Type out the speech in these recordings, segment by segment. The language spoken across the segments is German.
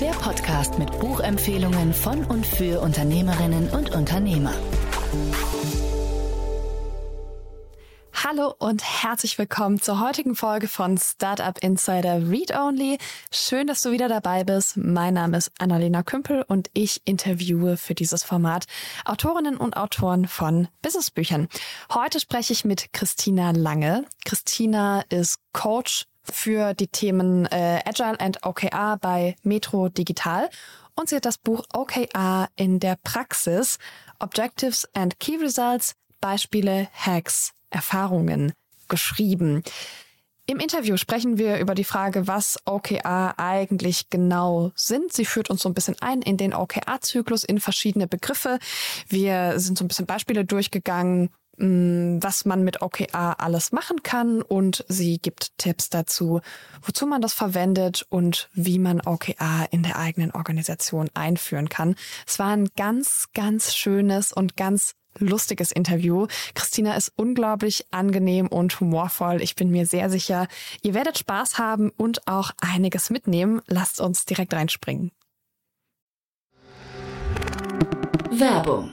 Der Podcast mit Buchempfehlungen von und für Unternehmerinnen und Unternehmer. Hallo und herzlich willkommen zur heutigen Folge von Startup Insider Read Only. Schön, dass du wieder dabei bist. Mein Name ist Annalena Kümpel und ich interviewe für dieses Format Autorinnen und Autoren von Businessbüchern. Heute spreche ich mit Christina Lange. Christina ist Coach für die Themen äh, Agile and OKR bei Metro Digital und sie hat das Buch OKR in der Praxis Objectives and Key Results Beispiele, Hacks, Erfahrungen geschrieben. Im Interview sprechen wir über die Frage, was OKR eigentlich genau sind. Sie führt uns so ein bisschen ein in den OKR-Zyklus, in verschiedene Begriffe. Wir sind so ein bisschen Beispiele durchgegangen, was man mit OKR alles machen kann und sie gibt Tipps dazu, wozu man das verwendet und wie man OKR in der eigenen Organisation einführen kann. Es war ein ganz, ganz schönes und ganz lustiges Interview. Christina ist unglaublich angenehm und humorvoll. Ich bin mir sehr sicher, ihr werdet Spaß haben und auch einiges mitnehmen. Lasst uns direkt reinspringen. Werbung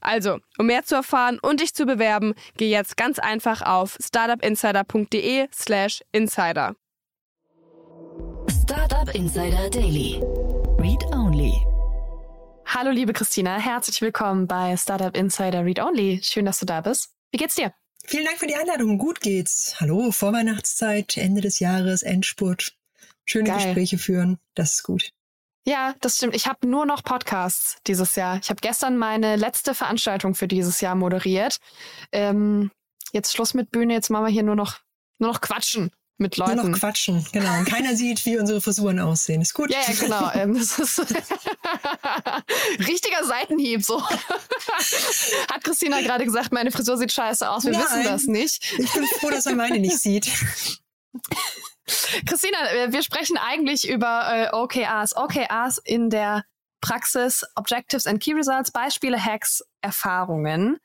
Also, um mehr zu erfahren und dich zu bewerben, geh jetzt ganz einfach auf startupinsider.de/slash insider. Startup Insider Daily. Read Only. Hallo, liebe Christina, herzlich willkommen bei Startup Insider Read Only. Schön, dass du da bist. Wie geht's dir? Vielen Dank für die Einladung. Gut geht's. Hallo, Vorweihnachtszeit, Ende des Jahres, Endspurt schöne Geil. Gespräche führen. Das ist gut. Ja, das stimmt. Ich habe nur noch Podcasts dieses Jahr. Ich habe gestern meine letzte Veranstaltung für dieses Jahr moderiert. Ähm, jetzt Schluss mit Bühne. Jetzt machen wir hier nur noch nur noch quatschen mit Leuten. Nur noch quatschen, genau. Und keiner sieht, wie unsere Frisuren aussehen. Ist gut. Ja, ja genau. Ähm, das ist richtiger Seitenhieb. So hat Christina gerade gesagt, meine Frisur sieht scheiße aus. Wir Nein, wissen das nicht. Ich bin froh, dass er meine nicht sieht. Christina, äh, wir sprechen eigentlich über äh, OKRs. OKRs in der Praxis, Objectives and Key Results, Beispiele, Hacks, Erfahrungen.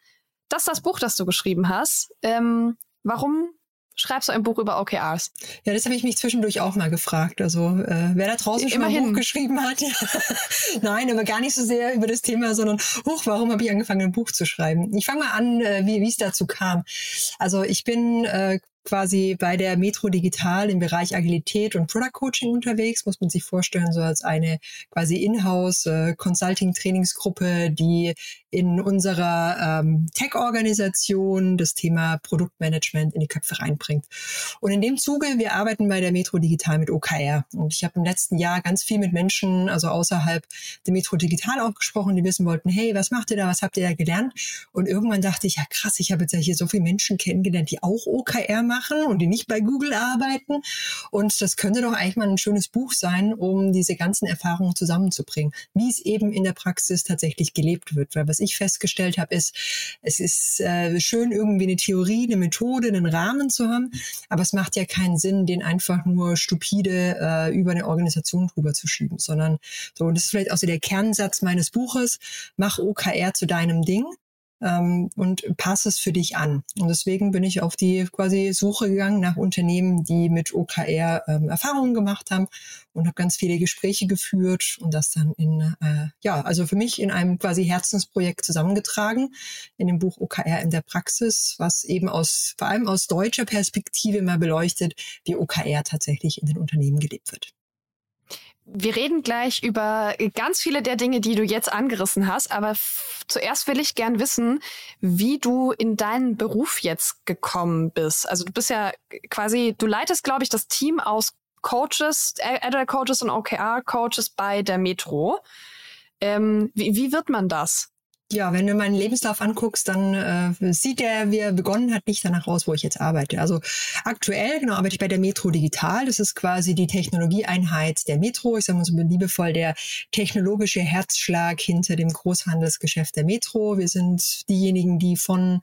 Das ist das Buch, das du geschrieben hast. Ähm, warum schreibst du ein Buch über OKRs? Ja, das habe ich mich zwischendurch auch mal gefragt. Also äh, wer da draußen schon Immerhin. ein Buch geschrieben hat. Ja. Nein, aber gar nicht so sehr über das Thema, sondern hoch, warum habe ich angefangen, ein Buch zu schreiben? Ich fange mal an, äh, wie es dazu kam. Also ich bin äh, quasi bei der Metro Digital im Bereich Agilität und Product Coaching unterwegs, muss man sich vorstellen, so als eine quasi Inhouse äh, Consulting Trainingsgruppe, die in unserer ähm, Tech-Organisation das Thema Produktmanagement in die Köpfe reinbringt. Und in dem Zuge, wir arbeiten bei der Metro Digital mit OKR. Und ich habe im letzten Jahr ganz viel mit Menschen, also außerhalb der Metro Digital auch gesprochen, die wissen wollten, hey, was macht ihr da, was habt ihr da gelernt? Und irgendwann dachte ich, ja krass, ich habe jetzt ja hier so viele Menschen kennengelernt, die auch OKR machen und die nicht bei Google arbeiten. Und das könnte doch eigentlich mal ein schönes Buch sein, um diese ganzen Erfahrungen zusammenzubringen, wie es eben in der Praxis tatsächlich gelebt wird. Weil was ich festgestellt habe, ist, es ist äh, schön, irgendwie eine Theorie, eine Methode, einen Rahmen zu haben, aber es macht ja keinen Sinn, den einfach nur stupide äh, über eine Organisation drüber zu schieben, sondern so, und das ist vielleicht auch so der Kernsatz meines Buches, mach OKR zu deinem Ding ähm, und passe es für dich an. Und deswegen bin ich auf die quasi Suche gegangen nach Unternehmen, die mit OKR ähm, Erfahrungen gemacht haben und habe ganz viele Gespräche geführt und das dann in, äh, ja, also für mich in einem quasi Herzensprojekt zusammengetragen, in dem Buch OKR in der Praxis, was eben aus, vor allem aus deutscher Perspektive mal beleuchtet, wie OKR tatsächlich in den Unternehmen gelebt wird. Wir reden gleich über ganz viele der Dinge, die du jetzt angerissen hast, aber zuerst will ich gern wissen, wie du in deinen Beruf jetzt gekommen bist. Also du bist ja quasi, du leitest, glaube ich, das Team aus Coaches, Agile Coaches und OKR Coaches bei der Metro. Ähm, wie, wie wird man das? Ja, wenn du meinen Lebenslauf anguckst, dann äh, sieht der, wie er begonnen hat, nicht danach aus, wo ich jetzt arbeite. Also aktuell, genau, arbeite ich bei der Metro Digital. Das ist quasi die Technologieeinheit der Metro. Ich sage mal so liebevoll der technologische Herzschlag hinter dem Großhandelsgeschäft der Metro. Wir sind diejenigen, die von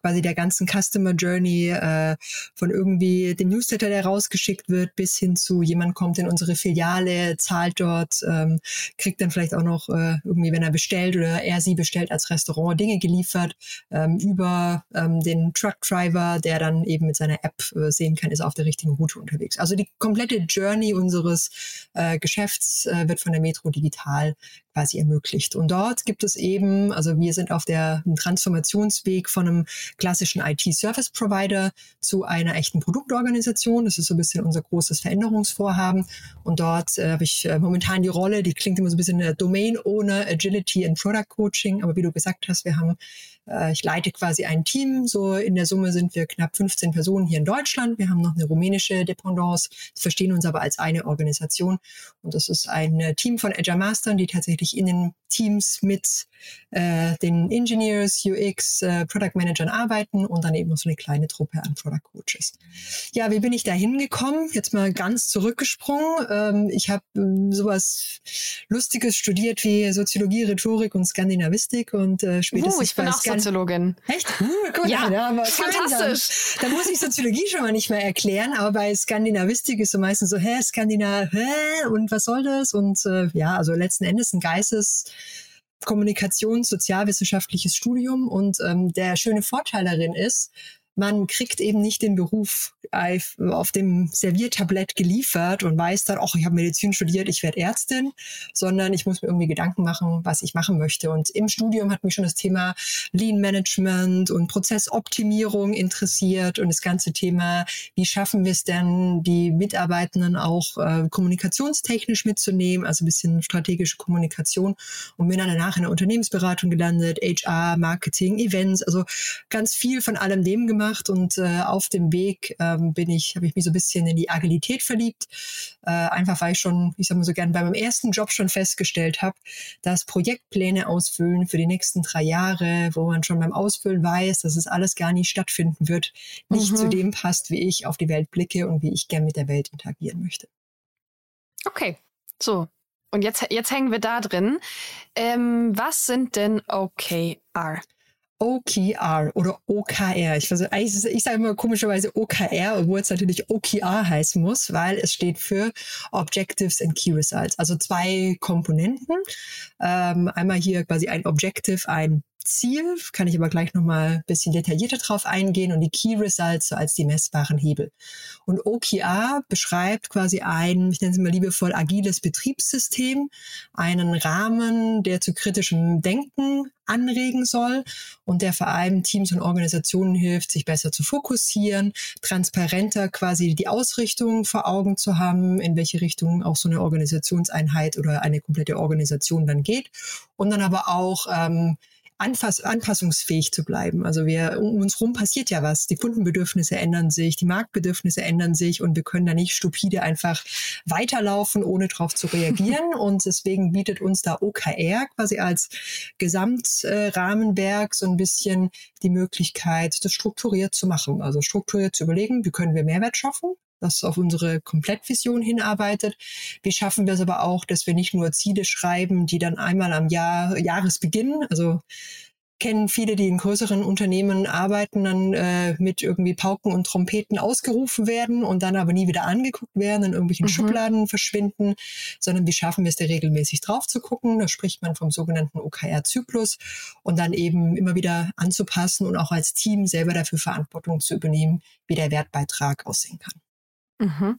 quasi der ganzen Customer Journey, äh, von irgendwie dem Newsletter, der rausgeschickt wird, bis hin zu jemand kommt in unsere Filiale, zahlt dort, ähm, kriegt dann vielleicht auch noch äh, irgendwie, wenn er bestellt oder er sie bestellt, als Restaurant Dinge geliefert ähm, über ähm, den Truckdriver, der dann eben mit seiner App äh, sehen kann, ist er auf der richtigen Route unterwegs. Also die komplette Journey unseres äh, Geschäfts äh, wird von der Metro Digital quasi ermöglicht. Und dort gibt es eben, also wir sind auf der Transformationsweg von einem klassischen IT-Service-Provider zu einer echten Produktorganisation. Das ist so ein bisschen unser großes Veränderungsvorhaben. Und dort äh, habe ich äh, momentan die Rolle, die klingt immer so ein bisschen äh, Domain Owner, Agility and Product Coaching. Aber wie du gesagt hast, wir haben ich leite quasi ein Team. So in der Summe sind wir knapp 15 Personen hier in Deutschland. Wir haben noch eine rumänische Dependance, verstehen uns aber als eine Organisation. Und das ist ein äh, Team von Agile Mastern, die tatsächlich in den Teams mit äh, den Engineers, UX, äh, Product Managern arbeiten und dann eben noch so eine kleine Truppe an Product Coaches. Ja, wie bin ich da hingekommen? Jetzt mal ganz zurückgesprungen. Ähm, ich habe ähm, sowas Lustiges studiert wie Soziologie, Rhetorik und Skandinavistik und äh, spätestens uh, ich bin auch Soziologin. Echt? Uh, gut, ja, ja aber fantastisch. Dann, dann muss ich Soziologie schon mal nicht mehr erklären, aber bei Skandinavistik ist so meistens so, hä, Skandinav, hä, und was soll das? Und äh, ja, also letzten Endes ein Geistes Kommunikations-, sozialwissenschaftliches Studium und ähm, der schöne Vorteil darin ist, man kriegt eben nicht den Beruf auf dem Serviertablett geliefert und weiß dann, ach, ich habe Medizin studiert, ich werde Ärztin, sondern ich muss mir irgendwie Gedanken machen, was ich machen möchte. Und im Studium hat mich schon das Thema Lean Management und Prozessoptimierung interessiert und das ganze Thema, wie schaffen wir es denn, die Mitarbeitenden auch äh, kommunikationstechnisch mitzunehmen, also ein bisschen strategische Kommunikation und bin dann danach in der Unternehmensberatung gelandet, HR, Marketing, Events, also ganz viel von allem dem gemacht gemacht und äh, auf dem Weg ähm, bin ich, habe ich mich so ein bisschen in die Agilität verliebt. Äh, einfach weil ich schon, ich sag mal so gern, bei meinem ersten Job schon festgestellt habe, dass Projektpläne ausfüllen für die nächsten drei Jahre, wo man schon beim Ausfüllen weiß, dass es alles gar nicht stattfinden wird, nicht mhm. zu dem passt, wie ich auf die Welt blicke und wie ich gern mit der Welt interagieren möchte. Okay, so. Und jetzt, jetzt hängen wir da drin. Ähm, was sind denn OKR? OKR oder OKR. Ich, also, ich sage immer komischerweise OKR, obwohl es natürlich OKR heißen muss, weil es steht für Objectives and Key Results. Also zwei Komponenten. Ähm, einmal hier quasi ein Objective, ein Ziel, kann ich aber gleich nochmal ein bisschen detaillierter drauf eingehen und die Key Results so als die messbaren Hebel. Und OKR beschreibt quasi ein, ich nenne es mal liebevoll, agiles Betriebssystem, einen Rahmen, der zu kritischem Denken anregen soll und der vor allem Teams und Organisationen hilft, sich besser zu fokussieren, transparenter quasi die Ausrichtung vor Augen zu haben, in welche Richtung auch so eine Organisationseinheit oder eine komplette Organisation dann geht und dann aber auch ähm, anfass anpassungsfähig zu bleiben. Also wir, um uns rum passiert ja was. Die Kundenbedürfnisse ändern sich, die Marktbedürfnisse ändern sich und wir können da nicht stupide einfach weiterlaufen, ohne darauf zu reagieren. und deswegen bietet uns da OKR quasi als Gesamtrahmenwerk so ein bisschen die Möglichkeit, das strukturiert zu machen. Also strukturiert zu überlegen, wie können wir Mehrwert schaffen? Das auf unsere Komplettvision hinarbeitet. Wie schaffen wir es aber auch, dass wir nicht nur Ziele schreiben, die dann einmal am Jahr, Jahresbeginn, also kennen viele, die in größeren Unternehmen arbeiten, dann äh, mit irgendwie Pauken und Trompeten ausgerufen werden und dann aber nie wieder angeguckt werden, in irgendwelchen mhm. Schubladen verschwinden, sondern wie schaffen wir es da regelmäßig drauf zu gucken? Da spricht man vom sogenannten OKR-Zyklus und dann eben immer wieder anzupassen und auch als Team selber dafür Verantwortung zu übernehmen, wie der Wertbeitrag aussehen kann. Mhm.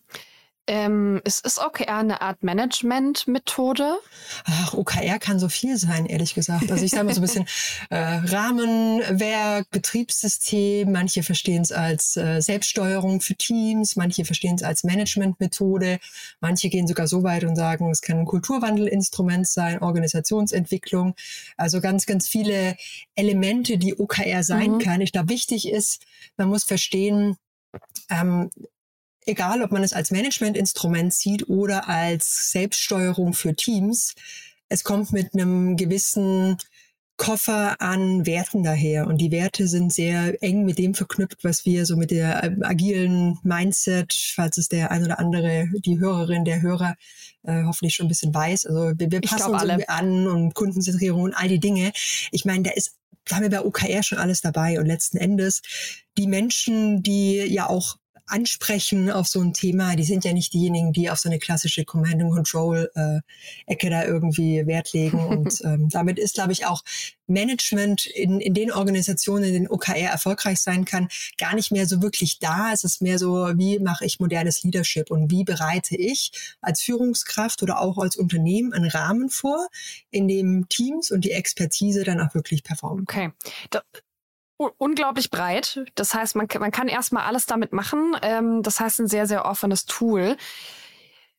Ähm, ist, ist OKR eine Art Management-Methode? Ach, OKR kann so viel sein, ehrlich gesagt. Also ich sage mal so ein bisschen äh, Rahmenwerk, Betriebssystem. Manche verstehen es als äh, Selbststeuerung für Teams, manche verstehen es als Management-Methode. Manche gehen sogar so weit und sagen, es kann ein Kulturwandelinstrument sein, Organisationsentwicklung. Also ganz, ganz viele Elemente, die OKR sein mhm. kann. Ich glaube, wichtig ist, man muss verstehen, ähm, egal ob man es als Managementinstrument sieht oder als Selbststeuerung für Teams, es kommt mit einem gewissen Koffer an Werten daher. Und die Werte sind sehr eng mit dem verknüpft, was wir so mit der ähm, agilen Mindset, falls es der ein oder andere, die Hörerin, der Hörer äh, hoffentlich schon ein bisschen weiß. Also wir, wir passen uns irgendwie an und Kundenzentrierung und all die Dinge. Ich meine, da ist da haben wir bei OKR schon alles dabei. Und letzten Endes die Menschen, die ja auch ansprechen auf so ein Thema, die sind ja nicht diejenigen, die auf so eine klassische Command and Control äh, Ecke da irgendwie Wert legen. Und ähm, damit ist, glaube ich, auch Management in, in den Organisationen, in denen OKR erfolgreich sein kann, gar nicht mehr so wirklich da. Es ist mehr so, wie mache ich modernes Leadership und wie bereite ich als Führungskraft oder auch als Unternehmen einen Rahmen vor, in dem Teams und die Expertise dann auch wirklich performen. Okay. Da unglaublich breit. Das heißt, man, man kann erstmal alles damit machen. Ähm, das heißt, ein sehr, sehr offenes Tool.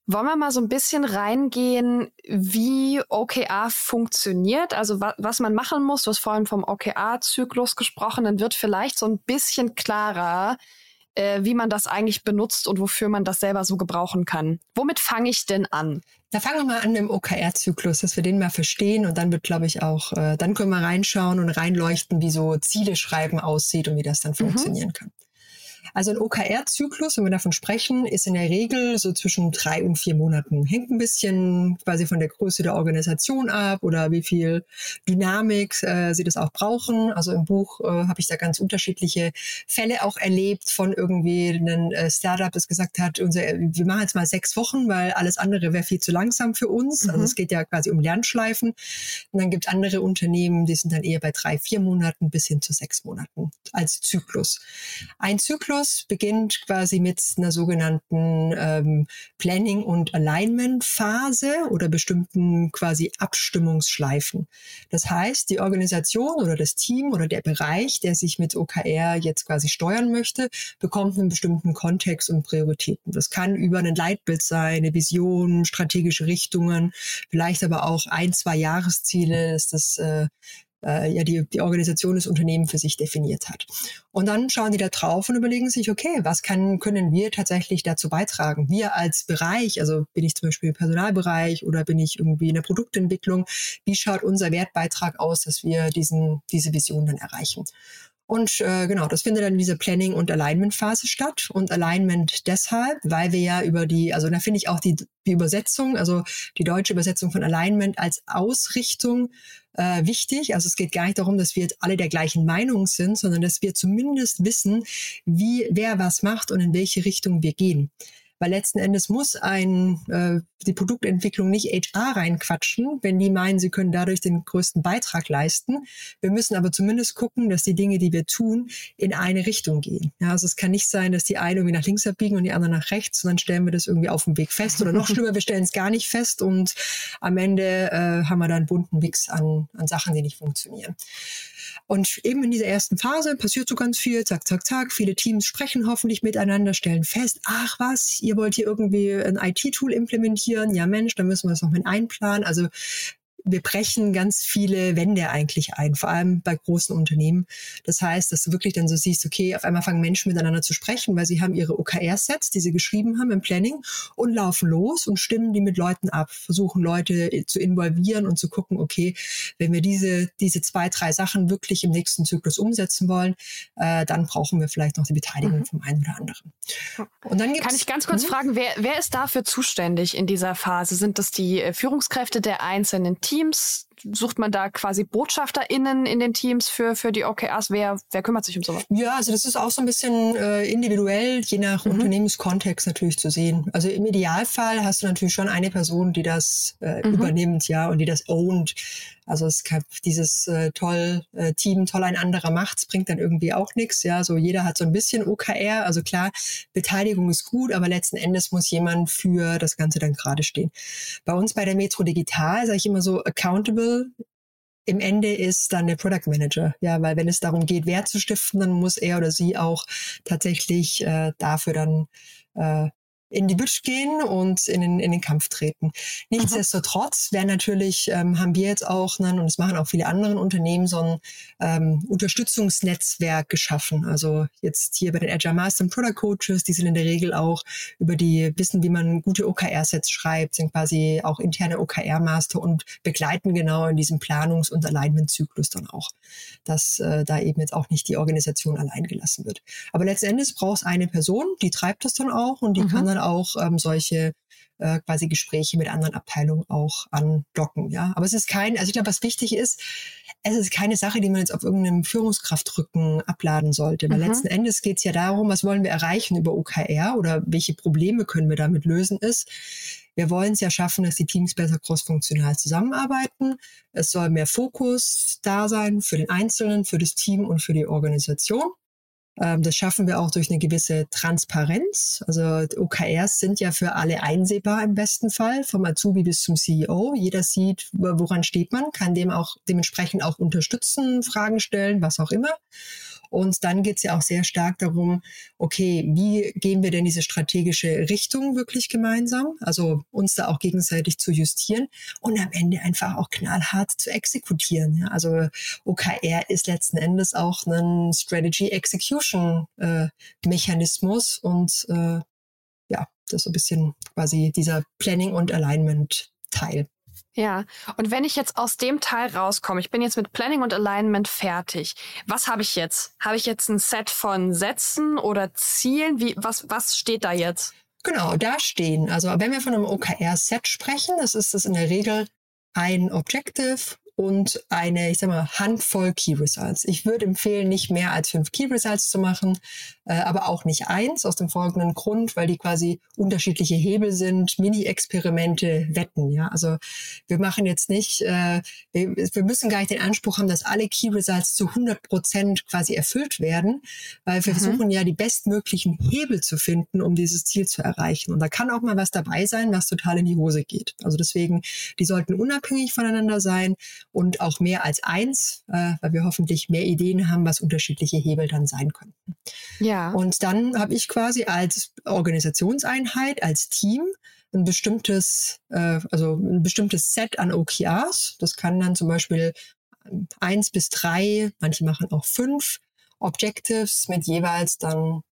Wollen wir mal so ein bisschen reingehen, wie OKR funktioniert? Also wa was man machen muss, du hast vorhin vom OKR-Zyklus gesprochen, dann wird vielleicht so ein bisschen klarer, äh, wie man das eigentlich benutzt und wofür man das selber so gebrauchen kann. Womit fange ich denn an? Da fangen wir mal an im OKR-Zyklus, dass wir den mal verstehen und dann wird, glaube ich, auch, äh, dann können wir reinschauen und reinleuchten, wie so Ziele schreiben aussieht und wie das dann mhm. funktionieren kann. Also ein OKR-Zyklus, wenn wir davon sprechen, ist in der Regel so zwischen drei und vier Monaten. Hängt ein bisschen quasi von der Größe der Organisation ab oder wie viel Dynamik äh, sie das auch brauchen. Also im Buch äh, habe ich da ganz unterschiedliche Fälle auch erlebt von irgendwie einem äh, Startup, das gesagt hat, unser, wir machen jetzt mal sechs Wochen, weil alles andere wäre viel zu langsam für uns. Also mhm. Also es geht ja quasi um Lernschleifen. Und dann gibt andere Unternehmen, die sind dann eher bei drei, vier Monaten bis hin zu sechs Monaten als Zyklus. Ein Zyklus Zyklus beginnt quasi mit einer sogenannten ähm, Planning- und Alignment-Phase oder bestimmten quasi Abstimmungsschleifen. Das heißt, die Organisation oder das Team oder der Bereich, der sich mit OKR jetzt quasi steuern möchte, bekommt einen bestimmten Kontext und Prioritäten. Das kann über ein Leitbild sein, eine Vision, strategische Richtungen, vielleicht aber auch ein, zwei Jahresziele, dass das äh, äh, ja die, die Organisation des Unternehmens für sich definiert hat. Und dann schauen die da drauf und überlegen sich, okay, was kann, können wir tatsächlich dazu beitragen? Wir als Bereich, also bin ich zum Beispiel im Personalbereich oder bin ich irgendwie in der Produktentwicklung, wie schaut unser Wertbeitrag aus, dass wir diesen, diese Vision dann erreichen? Und äh, genau, das findet dann in dieser Planning- und Alignment-Phase statt. Und Alignment deshalb, weil wir ja über die, also da finde ich auch die, die Übersetzung, also die deutsche Übersetzung von Alignment als Ausrichtung äh, wichtig. Also es geht gar nicht darum, dass wir jetzt alle der gleichen Meinung sind, sondern dass wir zumindest wissen, wie wer was macht und in welche Richtung wir gehen. Weil letzten Endes muss ein, äh, die Produktentwicklung nicht HR reinquatschen, wenn die meinen, sie können dadurch den größten Beitrag leisten. Wir müssen aber zumindest gucken, dass die Dinge, die wir tun, in eine Richtung gehen. Ja, also es kann nicht sein, dass die einen irgendwie nach links abbiegen und die anderen nach rechts und dann stellen wir das irgendwie auf dem Weg fest. Oder noch schlimmer, wir stellen es gar nicht fest und am Ende äh, haben wir dann einen bunten Mix an, an Sachen, die nicht funktionieren. Und eben in dieser ersten Phase passiert so ganz viel, zack, zack, zack. Viele Teams sprechen hoffentlich miteinander, stellen fest, ach was, ihr wollt hier irgendwie ein IT-Tool implementieren. Ja Mensch, dann müssen wir das noch mit einplanen. Also wir brechen ganz viele Wände eigentlich ein, vor allem bei großen Unternehmen. Das heißt, dass du wirklich dann so siehst, okay, auf einmal fangen Menschen miteinander zu sprechen, weil sie haben ihre OKR-Sets, die sie geschrieben haben im Planning und laufen los und stimmen die mit Leuten ab, versuchen Leute zu involvieren und zu gucken, okay, wenn wir diese, diese zwei, drei Sachen wirklich im nächsten Zyklus umsetzen wollen, äh, dann brauchen wir vielleicht noch die Beteiligung mhm. vom einen oder anderen. Und dann gibt's, Kann ich ganz kurz hm? fragen, wer, wer ist dafür zuständig in dieser Phase? Sind das die äh, Führungskräfte der einzelnen Teams? Teams, sucht man da quasi BotschafterInnen in den Teams für, für die OKRs? Wer, wer kümmert sich um sowas? Ja, also das ist auch so ein bisschen äh, individuell, je nach mhm. Unternehmenskontext natürlich zu sehen. Also im Idealfall hast du natürlich schon eine Person, die das äh, mhm. übernimmt, ja, und die das ownt. Also es gab dieses äh, toll äh, Team, toll ein anderer macht's, bringt dann irgendwie auch nichts. Ja, so jeder hat so ein bisschen OKR. Also klar, Beteiligung ist gut, aber letzten Endes muss jemand für das Ganze dann gerade stehen. Bei uns bei der Metro Digital sage ich immer so accountable im Ende ist dann der Product Manager. Ja, weil wenn es darum geht, Wert zu stiften, dann muss er oder sie auch tatsächlich äh, dafür dann äh, in die Büsch gehen und in den, in den Kampf treten. Nichtsdestotrotz wäre natürlich, ähm, haben wir jetzt auch, ne, und das machen auch viele andere Unternehmen, so ein ähm, Unterstützungsnetzwerk geschaffen. Also jetzt hier bei den Agile Master und Product Coaches, die sind in der Regel auch über die wissen, wie man gute OKR-Sets schreibt, sind quasi auch interne OKR-Master und begleiten genau in diesem Planungs- und Alignment-Zyklus dann auch, dass äh, da eben jetzt auch nicht die Organisation allein gelassen wird. Aber letzten Endes braucht es eine Person, die treibt das dann auch und die mhm. kann dann auch ähm, solche äh, quasi Gespräche mit anderen Abteilungen auch andocken. Ja, aber es ist kein, also ich glaube, was wichtig ist, es ist keine Sache, die man jetzt auf irgendeinem Führungskraftrücken abladen sollte. Weil mhm. letzten Endes geht es ja darum, was wollen wir erreichen über OKR oder welche Probleme können wir damit lösen, ist, wir wollen es ja schaffen, dass die Teams besser crossfunktional zusammenarbeiten. Es soll mehr Fokus da sein für den Einzelnen, für das Team und für die Organisation. Ähm, das schaffen wir auch durch eine gewisse Transparenz. Also OKRs sind ja für alle einsehbar im besten Fall, vom Azubi bis zum CEO. Jeder sieht, woran steht man, kann dem auch dementsprechend auch unterstützen, Fragen stellen, was auch immer. Und dann geht es ja auch sehr stark darum, okay, wie gehen wir denn diese strategische Richtung wirklich gemeinsam? Also uns da auch gegenseitig zu justieren und am Ende einfach auch knallhart zu exekutieren. Ja? Also OKR ist letzten Endes auch ein Strategy Execution äh, Mechanismus und äh, ja, das ist so ein bisschen quasi dieser Planning und Alignment Teil. Ja, und wenn ich jetzt aus dem Teil rauskomme, ich bin jetzt mit Planning und Alignment fertig. Was habe ich jetzt? Habe ich jetzt ein Set von Sätzen oder Zielen? Wie, was, was steht da jetzt? Genau, da stehen. Also wenn wir von einem OKR-Set sprechen, das ist das in der Regel ein Objective und eine, ich sag mal, Handvoll Key Results. Ich würde empfehlen, nicht mehr als fünf Key Results zu machen, äh, aber auch nicht eins, aus dem folgenden Grund, weil die quasi unterschiedliche Hebel sind, Mini-Experimente wetten. Ja, also wir machen jetzt nicht, äh, wir, wir müssen gar nicht den Anspruch haben, dass alle Key Results zu 100 Prozent quasi erfüllt werden, weil wir mhm. versuchen ja die bestmöglichen Hebel zu finden, um dieses Ziel zu erreichen. Und da kann auch mal was dabei sein, was total in die Hose geht. Also deswegen, die sollten unabhängig voneinander sein und auch mehr als eins, äh, weil wir hoffentlich mehr Ideen haben, was unterschiedliche Hebel dann sein könnten. Ja. Und dann habe ich quasi als Organisationseinheit, als Team ein bestimmtes, äh, also ein bestimmtes Set an OKRs. Das kann dann zum Beispiel eins bis drei, manche machen auch fünf Objectives mit jeweils dann,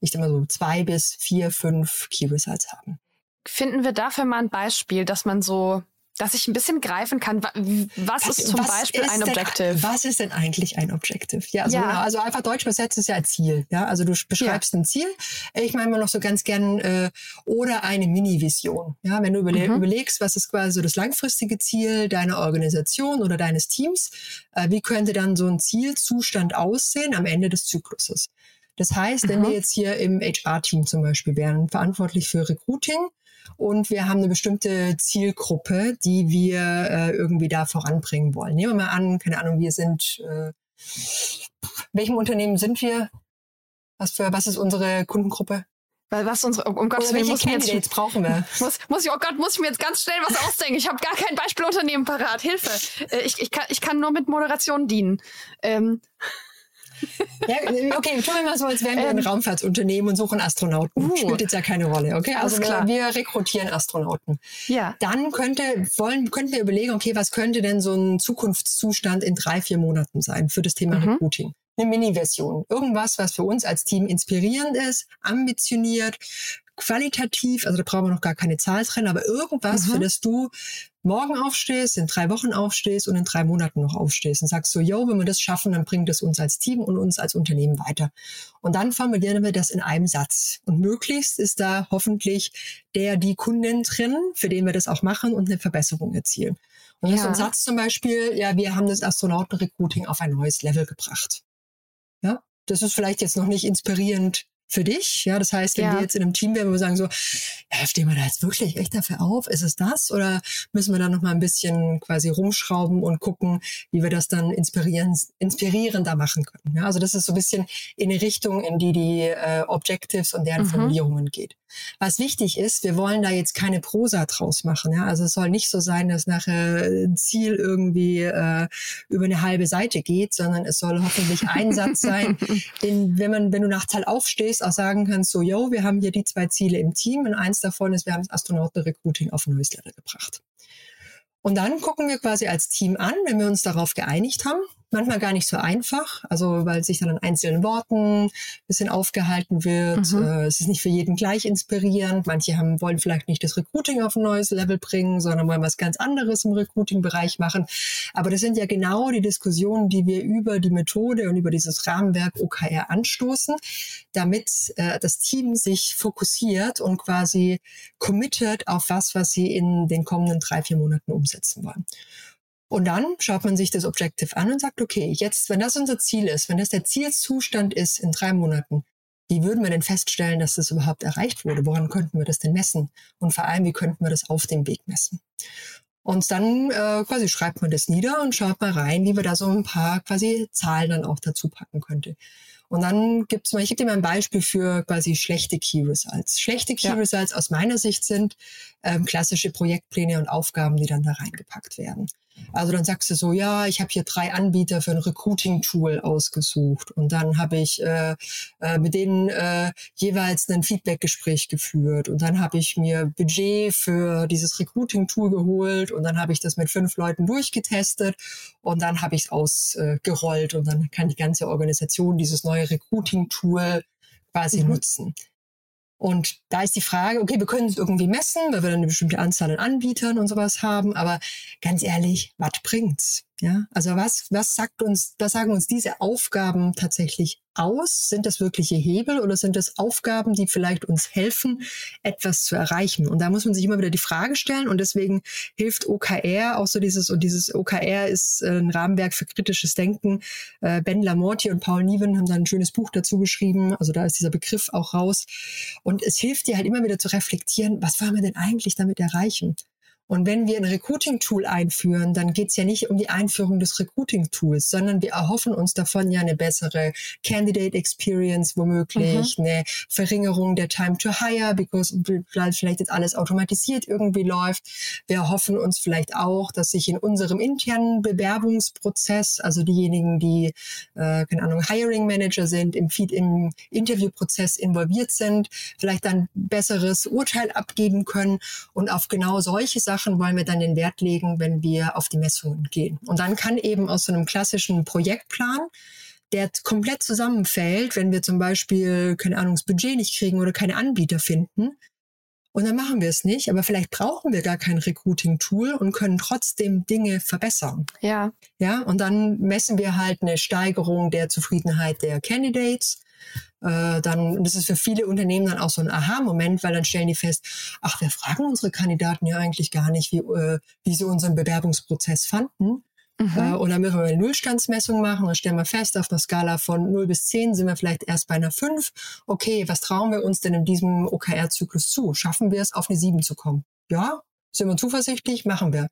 ich sag mal so, zwei bis vier, fünf Key Results haben. Finden wir dafür mal ein Beispiel, dass man so dass ich ein bisschen greifen kann, was, ist zum was Beispiel ist ein Objective? Denn, was ist denn eigentlich ein Objective? Ja, also, ja. Genau, also einfach deutsch übersetzt ist ja ein Ziel. Ja, also du beschreibst ja. ein Ziel. Ich meine mal noch so ganz gern äh, oder eine Mini-Vision. Ja, wenn du überle mhm. überlegst, was ist quasi so das langfristige Ziel deiner Organisation oder deines Teams, äh, wie könnte dann so ein Zielzustand aussehen am Ende des Zykluses? Das heißt, wenn mhm. wir jetzt hier im HR-Team zum Beispiel wären, verantwortlich für Recruiting, und wir haben eine bestimmte Zielgruppe, die wir äh, irgendwie da voranbringen wollen. Nehmen wir mal an, keine Ahnung, wir sind, äh, welchem Unternehmen sind wir? Was für, was ist unsere Kundengruppe? Weil was unsere, um Gottes Willen, muss jetzt, jetzt brauchen wir. Muss, muss ich, oh Gott, muss ich mir jetzt ganz schnell was ausdenken. Ich habe gar kein Beispielunternehmen parat. Hilfe. Äh, ich, ich, kann, ich kann nur mit Moderation dienen. Ähm. Ja, okay, tun wir mal so, als wären wir ein ähm. Raumfahrtsunternehmen und suchen Astronauten. Uh, Spielt jetzt ja keine Rolle, okay? Also klar. wir rekrutieren Astronauten. Ja. Dann könnte, wollen, könnten wir überlegen, okay, was könnte denn so ein Zukunftszustand in drei, vier Monaten sein für das Thema mhm. Recruiting? Eine Mini-Version. Irgendwas, was für uns als Team inspirierend ist, ambitioniert, qualitativ, also da brauchen wir noch gar keine Zahl drin, aber irgendwas, mhm. für das du morgen aufstehst, in drei Wochen aufstehst und in drei Monaten noch aufstehst und sagst so, yo, wenn wir das schaffen, dann bringt das uns als Team und uns als Unternehmen weiter. Und dann formulieren wir das in einem Satz. Und möglichst ist da hoffentlich der, die Kundin drin, für den wir das auch machen und eine Verbesserung erzielen. Und ja. das ist ein Satz zum Beispiel, ja, wir haben das Astronautenrecruiting auf ein neues Level gebracht. Ja, das ist vielleicht jetzt noch nicht inspirierend für dich. Ja, das heißt, wenn ja. wir jetzt in einem Team wären, wo wir sagen so, ja, stehen wir da jetzt wirklich echt dafür auf? Ist es das? Oder müssen wir da noch mal ein bisschen quasi rumschrauben und gucken, wie wir das dann inspirieren, inspirierender machen können? Ja, also das ist so ein bisschen in eine Richtung, in die die äh, Objectives und deren mhm. Formulierungen geht. Was wichtig ist, wir wollen da jetzt keine Prosa draus machen. Ja? Also es soll nicht so sein, dass nachher ein Ziel irgendwie äh, über eine halbe Seite geht, sondern es soll hoffentlich ein Satz sein, den, wenn man, wenn du nachts halt aufstehst, auch sagen kannst, so, yo, wir haben hier die zwei Ziele im Team und eins davon ist, wir haben das Astronautenrecruiting auf ein neues Level gebracht. Und dann gucken wir quasi als Team an, wenn wir uns darauf geeinigt haben, manchmal gar nicht so einfach, also weil sich dann an einzelnen Worten ein bisschen aufgehalten wird. Mhm. Äh, es ist nicht für jeden gleich inspirierend. Manche haben, wollen vielleicht nicht das Recruiting auf ein neues Level bringen, sondern wollen was ganz anderes im Recruiting-Bereich machen. Aber das sind ja genau die Diskussionen, die wir über die Methode und über dieses Rahmenwerk OKR anstoßen, damit äh, das Team sich fokussiert und quasi committed auf was, was sie in den kommenden drei, vier Monaten umsetzen wollen. Und dann schaut man sich das Objective an und sagt, okay, jetzt, wenn das unser Ziel ist, wenn das der Zielzustand ist in drei Monaten, wie würden wir denn feststellen, dass das überhaupt erreicht wurde? Woran könnten wir das denn messen? Und vor allem, wie könnten wir das auf dem Weg messen? Und dann äh, quasi schreibt man das nieder und schaut mal rein, wie wir da so ein paar quasi Zahlen dann auch dazu packen könnte. Und dann gibt's mal, ich gebe dir mal ein Beispiel für quasi schlechte Key Results. Schlechte Key ja. Results aus meiner Sicht sind ähm, klassische Projektpläne und Aufgaben, die dann da reingepackt werden. Also dann sagst du so, ja, ich habe hier drei Anbieter für ein Recruiting-Tool ausgesucht. Und dann habe ich äh, äh, mit denen äh, jeweils ein Feedback-Gespräch geführt. Und dann habe ich mir Budget für dieses Recruiting-Tool geholt. Und dann habe ich das mit fünf Leuten durchgetestet. Und dann habe ich es ausgerollt. Und dann kann die ganze Organisation dieses neue Recruiting-Tool quasi mhm. nutzen. Und da ist die Frage, okay, wir können es irgendwie messen, weil wir dann eine bestimmte Anzahl an Anbietern und sowas haben, aber ganz ehrlich, was bringt's? Ja, also was, was sagt uns, was sagen uns diese Aufgaben tatsächlich aus? Sind das wirkliche Hebel oder sind das Aufgaben, die vielleicht uns helfen, etwas zu erreichen? Und da muss man sich immer wieder die Frage stellen und deswegen hilft OKR auch so dieses, und dieses OKR ist äh, ein Rahmenwerk für kritisches Denken. Äh, ben Lamorti und Paul Niven haben da ein schönes Buch dazu geschrieben. Also da ist dieser Begriff auch raus. Und es hilft dir halt immer wieder zu reflektieren, was wollen wir denn eigentlich damit erreichen? Und wenn wir ein Recruiting-Tool einführen, dann geht es ja nicht um die Einführung des Recruiting-Tools, sondern wir erhoffen uns davon ja eine bessere Candidate Experience womöglich, mhm. eine Verringerung der Time to Hire, because vielleicht jetzt alles automatisiert irgendwie läuft. Wir erhoffen uns vielleicht auch, dass sich in unserem internen Bewerbungsprozess, also diejenigen, die, äh, keine Ahnung, Hiring Manager sind, im, Feed, im Interviewprozess involviert sind, vielleicht dann besseres Urteil abgeben können und auf genau solche Sachen Sachen wollen wir dann den Wert legen, wenn wir auf die Messungen gehen. Und dann kann eben aus so einem klassischen Projektplan der komplett zusammenfällt, wenn wir zum Beispiel, keine Ahnung, das Budget nicht kriegen oder keine Anbieter finden. Und dann machen wir es nicht, aber vielleicht brauchen wir gar kein Recruiting-Tool und können trotzdem Dinge verbessern. Ja. Ja, und dann messen wir halt eine Steigerung der Zufriedenheit der Candidates äh, dann, das ist für viele Unternehmen dann auch so ein Aha-Moment, weil dann stellen die fest, ach, wir fragen unsere Kandidaten ja eigentlich gar nicht, wie, äh, wie sie unseren Bewerbungsprozess fanden. Mhm. Äh, und dann müssen wir eine Nullstandsmessung machen und stellen wir fest, auf einer Skala von 0 bis 10 sind wir vielleicht erst bei einer 5. Okay, was trauen wir uns denn in diesem OKR-Zyklus zu? Schaffen wir es, auf eine 7 zu kommen? Ja, sind wir zuversichtlich? Machen wir.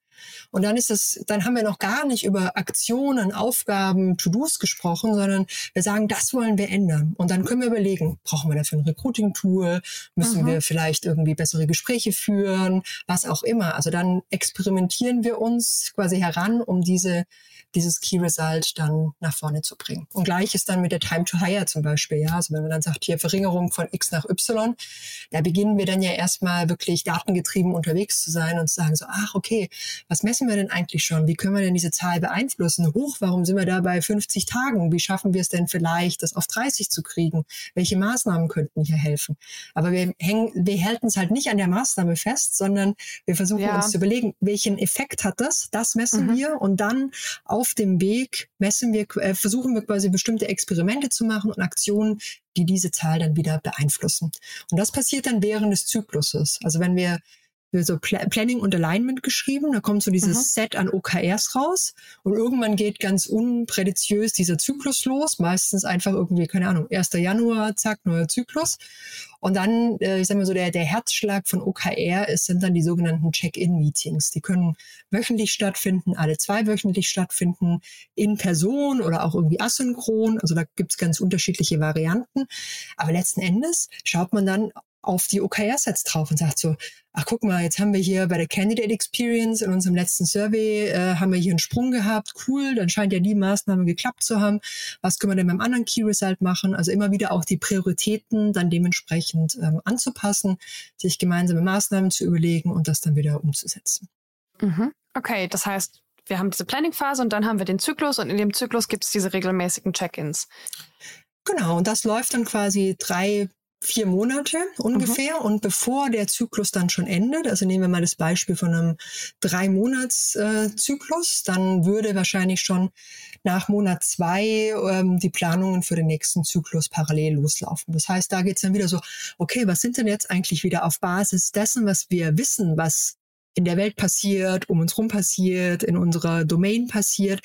Und dann ist es, dann haben wir noch gar nicht über Aktionen, Aufgaben, To-Dos gesprochen, sondern wir sagen, das wollen wir ändern. Und dann können wir überlegen, brauchen wir dafür ein Recruiting-Tool? Müssen mhm. wir vielleicht irgendwie bessere Gespräche führen? Was auch immer. Also dann experimentieren wir uns quasi heran, um diese dieses Key Result dann nach vorne zu bringen. Und gleich ist dann mit der Time to Hire zum Beispiel, ja, also wenn man dann sagt, hier Verringerung von X nach Y, da beginnen wir dann ja erstmal wirklich datengetrieben unterwegs zu sein sein und zu sagen so, ach okay, was messen wir denn eigentlich schon? Wie können wir denn diese Zahl beeinflussen? Hoch, warum sind wir da bei 50 Tagen? Wie schaffen wir es denn vielleicht, das auf 30 zu kriegen? Welche Maßnahmen könnten hier helfen? Aber wir hängen, wir halten es halt nicht an der Maßnahme fest, sondern wir versuchen ja. uns zu überlegen, welchen Effekt hat das? Das messen mhm. wir und dann auf dem Weg messen wir, äh, versuchen wir quasi bestimmte Experimente zu machen und Aktionen, die diese Zahl dann wieder beeinflussen. Und das passiert dann während des Zykluses. Also wenn wir so Planning und Alignment geschrieben. Da kommt so dieses mhm. Set an OKRs raus und irgendwann geht ganz unpräditiös dieser Zyklus los. Meistens einfach irgendwie, keine Ahnung, 1. Januar, zack, neuer Zyklus. Und dann, äh, ich sag mal so, der, der Herzschlag von OKR ist, sind dann die sogenannten Check-in-Meetings. Die können wöchentlich stattfinden, alle zwei wöchentlich stattfinden, in Person oder auch irgendwie asynchron. Also da gibt's ganz unterschiedliche Varianten. Aber letzten Endes schaut man dann auf die OKR-Sets drauf und sagt so, ach guck mal, jetzt haben wir hier bei der Candidate Experience in unserem letzten Survey, äh, haben wir hier einen Sprung gehabt, cool, dann scheint ja die Maßnahme geklappt zu haben. Was können wir denn beim anderen Key Result machen? Also immer wieder auch die Prioritäten dann dementsprechend ähm, anzupassen, sich gemeinsame Maßnahmen zu überlegen und das dann wieder umzusetzen. Mhm. Okay, das heißt, wir haben diese Planning-Phase und dann haben wir den Zyklus und in dem Zyklus gibt es diese regelmäßigen Check-ins. Genau, und das läuft dann quasi drei vier Monate ungefähr. Mhm. Und bevor der Zyklus dann schon endet, also nehmen wir mal das Beispiel von einem drei Monats äh, Zyklus, dann würde wahrscheinlich schon nach Monat zwei ähm, die Planungen für den nächsten Zyklus parallel loslaufen. Das heißt, da geht's dann wieder so, okay, was sind denn jetzt eigentlich wieder auf Basis dessen, was wir wissen, was in der Welt passiert, um uns rum passiert, in unserer Domain passiert.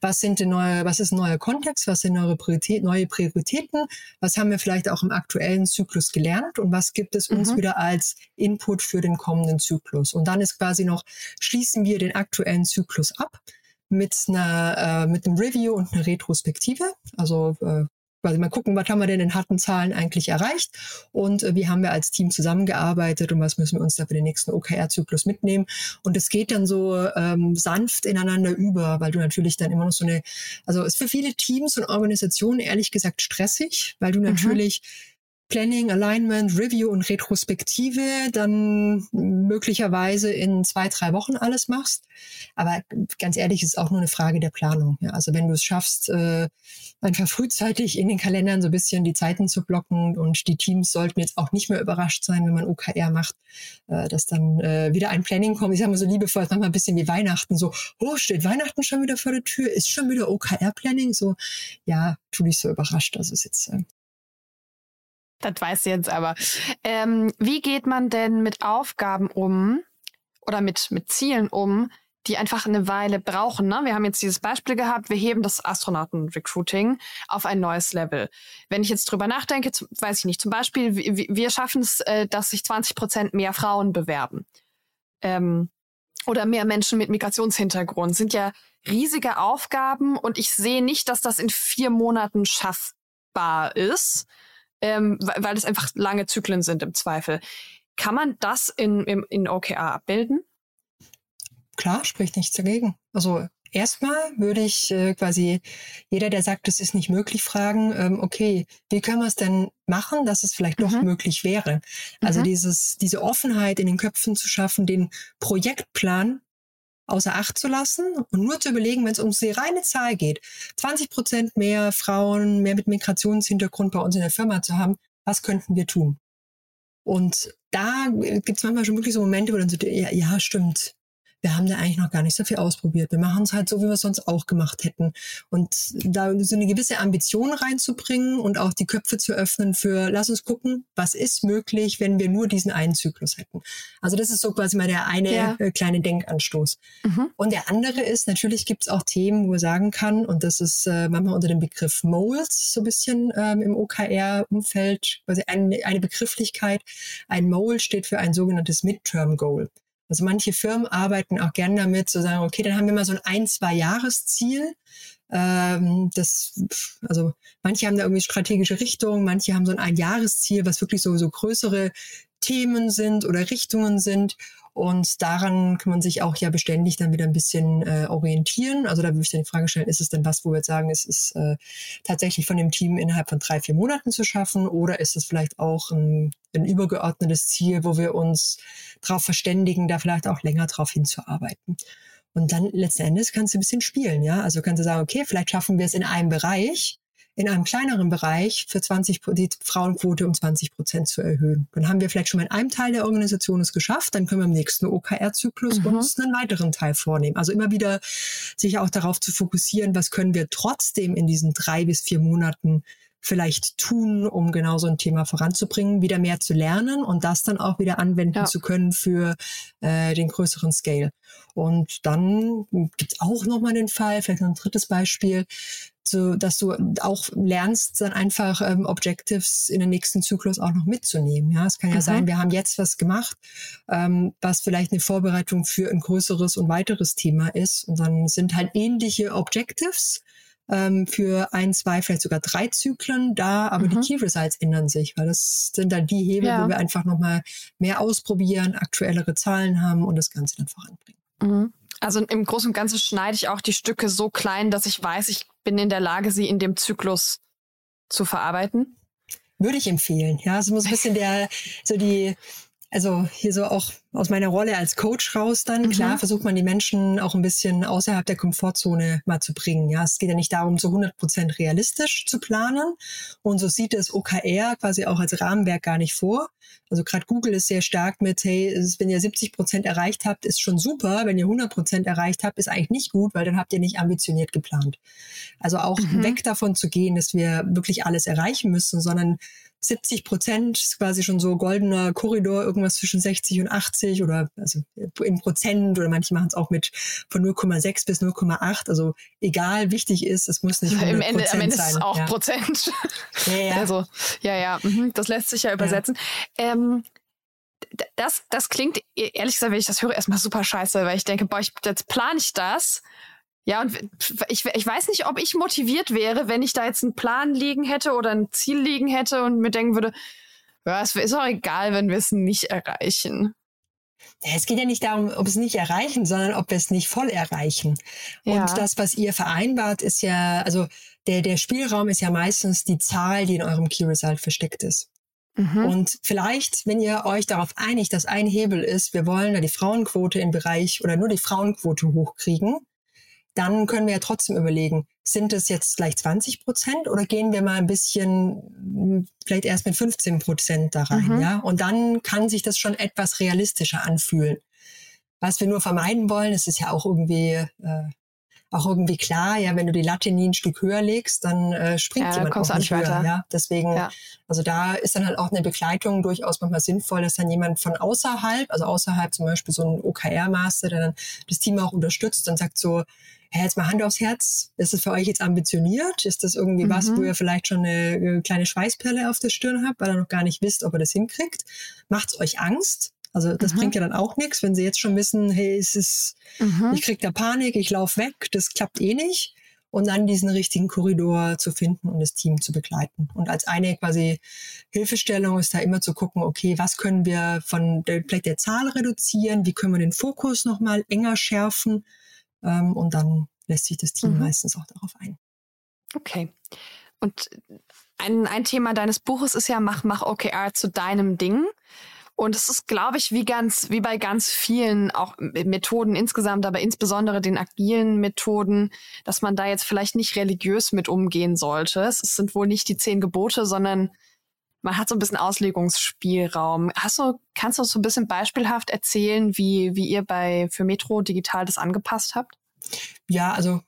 Was sind denn neue, was ist ein neuer Kontext? Was sind neue, Priorität, neue Prioritäten? Was haben wir vielleicht auch im aktuellen Zyklus gelernt? Und was gibt es uns mhm. wieder als Input für den kommenden Zyklus? Und dann ist quasi noch, schließen wir den aktuellen Zyklus ab mit einer äh, mit einem Review und einer Retrospektive. Also äh, quasi mal gucken, was haben wir denn in harten Zahlen eigentlich erreicht und äh, wie haben wir als Team zusammengearbeitet und was müssen wir uns da für den nächsten OKR-Zyklus mitnehmen. Und es geht dann so ähm, sanft ineinander über, weil du natürlich dann immer noch so eine, also ist für viele Teams und Organisationen ehrlich gesagt stressig, weil du mhm. natürlich mhm Planning, Alignment, Review und Retrospektive dann möglicherweise in zwei, drei Wochen alles machst. Aber ganz ehrlich, ist auch nur eine Frage der Planung. Ja, also wenn du es schaffst, äh, einfach frühzeitig in den Kalendern so ein bisschen die Zeiten zu blocken und die Teams sollten jetzt auch nicht mehr überrascht sein, wenn man OKR macht, äh, dass dann äh, wieder ein Planning kommt. Ich sage mal so liebevoll, manchmal ein bisschen wie Weihnachten, so, oh, steht Weihnachten schon wieder vor der Tür, ist schon wieder OKR-Planning? So, ja, tu dich so überrascht. Also ist jetzt äh, das weiß jetzt aber. Ähm, wie geht man denn mit Aufgaben um oder mit, mit Zielen um, die einfach eine Weile brauchen. Ne? Wir haben jetzt dieses Beispiel gehabt, wir heben das Astronauten-Recruiting auf ein neues Level. Wenn ich jetzt drüber nachdenke, weiß ich nicht, zum Beispiel, wir schaffen es, äh, dass sich 20 Prozent mehr Frauen bewerben. Ähm, oder mehr Menschen mit Migrationshintergrund sind ja riesige Aufgaben und ich sehe nicht, dass das in vier Monaten schaffbar ist ähm, weil es einfach lange Zyklen sind im Zweifel. Kann man das in, in, in OKR abbilden? Klar, spricht nichts dagegen. Also erstmal würde ich äh, quasi jeder, der sagt, es ist nicht möglich, fragen, ähm, okay, wie können wir es denn machen, dass es vielleicht doch mhm. möglich wäre? Also mhm. dieses, diese Offenheit in den Köpfen zu schaffen, den Projektplan außer Acht zu lassen und nur zu überlegen, wenn es um die reine Zahl geht, 20 Prozent mehr Frauen, mehr mit Migrationshintergrund bei uns in der Firma zu haben, was könnten wir tun? Und da gibt es manchmal schon wirklich so Momente, wo dann so, ja, ja stimmt, wir haben da eigentlich noch gar nicht so viel ausprobiert. Wir machen es halt so, wie wir es sonst auch gemacht hätten. Und da so eine gewisse Ambition reinzubringen und auch die Köpfe zu öffnen für, lass uns gucken, was ist möglich, wenn wir nur diesen einen Zyklus hätten. Also das ist so quasi mal der eine ja. Äh, kleine Denkanstoß. Mhm. Und der andere ist, natürlich gibt es auch Themen, wo man sagen kann, und das ist äh, manchmal unter dem Begriff Moles so ein bisschen ähm, im OKR-Umfeld, quasi eine, eine Begrifflichkeit. Ein Mole steht für ein sogenanntes Midterm Goal. Also manche Firmen arbeiten auch gern damit, zu sagen, okay, dann haben wir mal so ein ein, zwei Jahresziel. Ähm, das, also manche haben da irgendwie strategische Richtungen, manche haben so ein Einjahresziel, was wirklich so, so größere Themen sind oder Richtungen sind. Und daran kann man sich auch ja beständig dann wieder ein bisschen äh, orientieren. Also da würde ich dann die Frage stellen, ist es denn was, wo wir jetzt sagen, es ist äh, tatsächlich von dem Team innerhalb von drei, vier Monaten zu schaffen? Oder ist es vielleicht auch ein, ein übergeordnetes Ziel, wo wir uns darauf verständigen, da vielleicht auch länger drauf hinzuarbeiten? Und dann letzten Endes kannst du ein bisschen spielen, ja. Also kannst du sagen, okay, vielleicht schaffen wir es in einem Bereich, in einem kleineren Bereich für 20, die Frauenquote um 20 Prozent zu erhöhen. Dann haben wir vielleicht schon mal in einem Teil der Organisation es geschafft, dann können wir im nächsten OKR-Zyklus mhm. uns einen weiteren Teil vornehmen. Also immer wieder sich auch darauf zu fokussieren, was können wir trotzdem in diesen drei bis vier Monaten vielleicht tun, um genau so ein Thema voranzubringen, wieder mehr zu lernen und das dann auch wieder anwenden ja. zu können für äh, den größeren Scale. Und dann gibt es auch nochmal den Fall, vielleicht noch ein drittes Beispiel, so, dass du auch lernst, dann einfach ähm, Objectives in den nächsten Zyklus auch noch mitzunehmen. Ja, es kann ja mhm. sein, wir haben jetzt was gemacht, ähm, was vielleicht eine Vorbereitung für ein größeres und weiteres Thema ist. Und dann sind halt ähnliche Objectives ähm, für ein, zwei, vielleicht sogar drei Zyklen da, aber mhm. die Key Results ändern sich, weil das sind dann die Hebel, ja. wo wir einfach nochmal mehr ausprobieren, aktuellere Zahlen haben und das Ganze dann voranbringen. Mhm. Also im Großen und Ganzen schneide ich auch die Stücke so klein, dass ich weiß, ich bin in der Lage, sie in dem Zyklus zu verarbeiten. Würde ich empfehlen. Ja, es muss ein bisschen der, so die, also hier so auch aus meiner Rolle als Coach raus dann. Mhm. Klar versucht man die Menschen auch ein bisschen außerhalb der Komfortzone mal zu bringen. Ja, es geht ja nicht darum, so 100 Prozent realistisch zu planen. Und so sieht es OKR quasi auch als Rahmenwerk gar nicht vor. Also gerade Google ist sehr stark mit, hey, wenn ihr 70 Prozent erreicht habt, ist schon super. Wenn ihr 100 Prozent erreicht habt, ist eigentlich nicht gut, weil dann habt ihr nicht ambitioniert geplant. Also auch mhm. weg davon zu gehen, dass wir wirklich alles erreichen müssen, sondern 70 Prozent ist quasi schon so goldener Korridor, irgendwas zwischen 60 und 80 oder also in Prozent oder manche machen es auch mit von 0,6 bis 0,8. Also egal, wichtig ist, es muss nicht 100 Im Ende, am Ende sein. ist es auch ja. Prozent. Ja, ja. Also, ja, ja, mhm, das lässt sich ja übersetzen. Ja. Ähm, das, das klingt, e-, ehrlich gesagt, wenn ich das höre, erstmal super scheiße, weil ich denke, boah, ich, jetzt plane ich das ja, und ich, ich weiß nicht, ob ich motiviert wäre, wenn ich da jetzt einen Plan liegen hätte oder ein Ziel liegen hätte und mir denken würde, ja, es ist auch egal, wenn wir es nicht erreichen. Es geht ja nicht darum, ob es nicht erreichen, sondern ob wir es nicht voll erreichen. Ja. Und das, was ihr vereinbart, ist ja, also der, der Spielraum ist ja meistens die Zahl, die in eurem Key Result versteckt ist. Mhm. Und vielleicht, wenn ihr euch darauf einigt, dass ein Hebel ist, wir wollen da die Frauenquote im Bereich oder nur die Frauenquote hochkriegen, dann können wir ja trotzdem überlegen, sind es jetzt gleich 20 Prozent oder gehen wir mal ein bisschen, hm, vielleicht erst mit 15 Prozent da rein, mhm. ja? Und dann kann sich das schon etwas realistischer anfühlen. Was wir nur vermeiden wollen, es ist ja auch irgendwie, äh, auch irgendwie klar, ja, wenn du die Latte nie ein Stück höher legst, dann äh, springt ja, jemand auch nicht höher, weiter. ja. Deswegen, ja. also da ist dann halt auch eine Begleitung durchaus manchmal sinnvoll, dass dann jemand von außerhalb, also außerhalb zum Beispiel so ein OKR-Master, der dann das Team auch unterstützt und sagt so, ja, jetzt mal Hand aufs Herz, ist es für euch jetzt ambitioniert? Ist das irgendwie mhm. was, wo ihr vielleicht schon eine äh, kleine Schweißperle auf der Stirn habt, weil ihr noch gar nicht wisst, ob ihr das hinkriegt? Macht's euch Angst? Also das mhm. bringt ja dann auch nichts, wenn sie jetzt schon wissen, hey, es ist, mhm. ich krieg da Panik, ich laufe weg, das klappt eh nicht. Und dann diesen richtigen Korridor zu finden und das Team zu begleiten. Und als eine quasi Hilfestellung ist da immer zu gucken, okay, was können wir von der, vielleicht der Zahl reduzieren, wie können wir den Fokus nochmal enger schärfen ähm, und dann lässt sich das Team mhm. meistens auch darauf ein. Okay. Und ein, ein Thema deines Buches ist ja, mach, mach OKR zu deinem Ding. Und es ist, glaube ich, wie ganz, wie bei ganz vielen auch Methoden insgesamt, aber insbesondere den agilen Methoden, dass man da jetzt vielleicht nicht religiös mit umgehen sollte. Es sind wohl nicht die zehn Gebote, sondern man hat so ein bisschen Auslegungsspielraum. Hast du, kannst du so ein bisschen beispielhaft erzählen, wie, wie ihr bei für Metro Digital das angepasst habt? Ja, also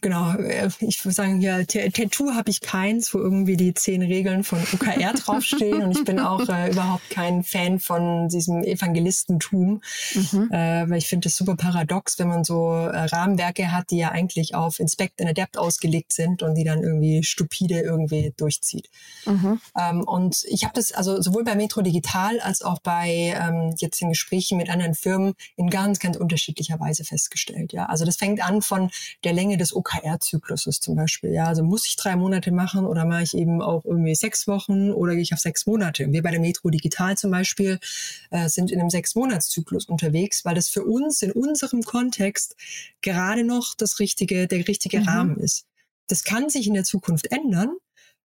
Genau, äh, ich würde sagen, ja, Tattoo habe ich keins, wo irgendwie die zehn Regeln von UKR draufstehen. und ich bin auch äh, überhaupt kein Fan von diesem Evangelistentum, mhm. äh, weil ich finde es super paradox, wenn man so äh, Rahmenwerke hat, die ja eigentlich auf Inspect and Adapt ausgelegt sind und die dann irgendwie stupide irgendwie durchzieht. Mhm. Ähm, und ich habe das also sowohl bei Metro Digital als auch bei ähm, jetzt in Gesprächen mit anderen Firmen in ganz, ganz unterschiedlicher Weise festgestellt. Ja, also das fängt an von der Länge des OKR-Zykluses zum Beispiel. Ja, also muss ich drei Monate machen oder mache ich eben auch irgendwie sechs Wochen oder gehe ich auf sechs Monate? Wir bei der Metro Digital zum Beispiel äh, sind in einem Sechs-Monats-Zyklus unterwegs, weil das für uns in unserem Kontext gerade noch das richtige, der richtige mhm. Rahmen ist. Das kann sich in der Zukunft ändern.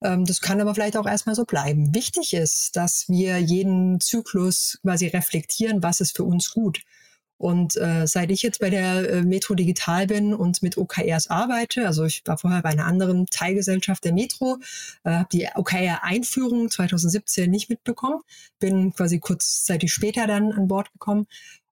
Ähm, das kann aber vielleicht auch erstmal so bleiben. Wichtig ist, dass wir jeden Zyklus quasi reflektieren, was ist für uns gut. Und äh, seit ich jetzt bei der äh, Metro Digital bin und mit OKRs arbeite, also ich war vorher bei einer anderen Teilgesellschaft der Metro, äh, habe die OKR-Einführung 2017 nicht mitbekommen, bin quasi kurzzeitig später dann an Bord gekommen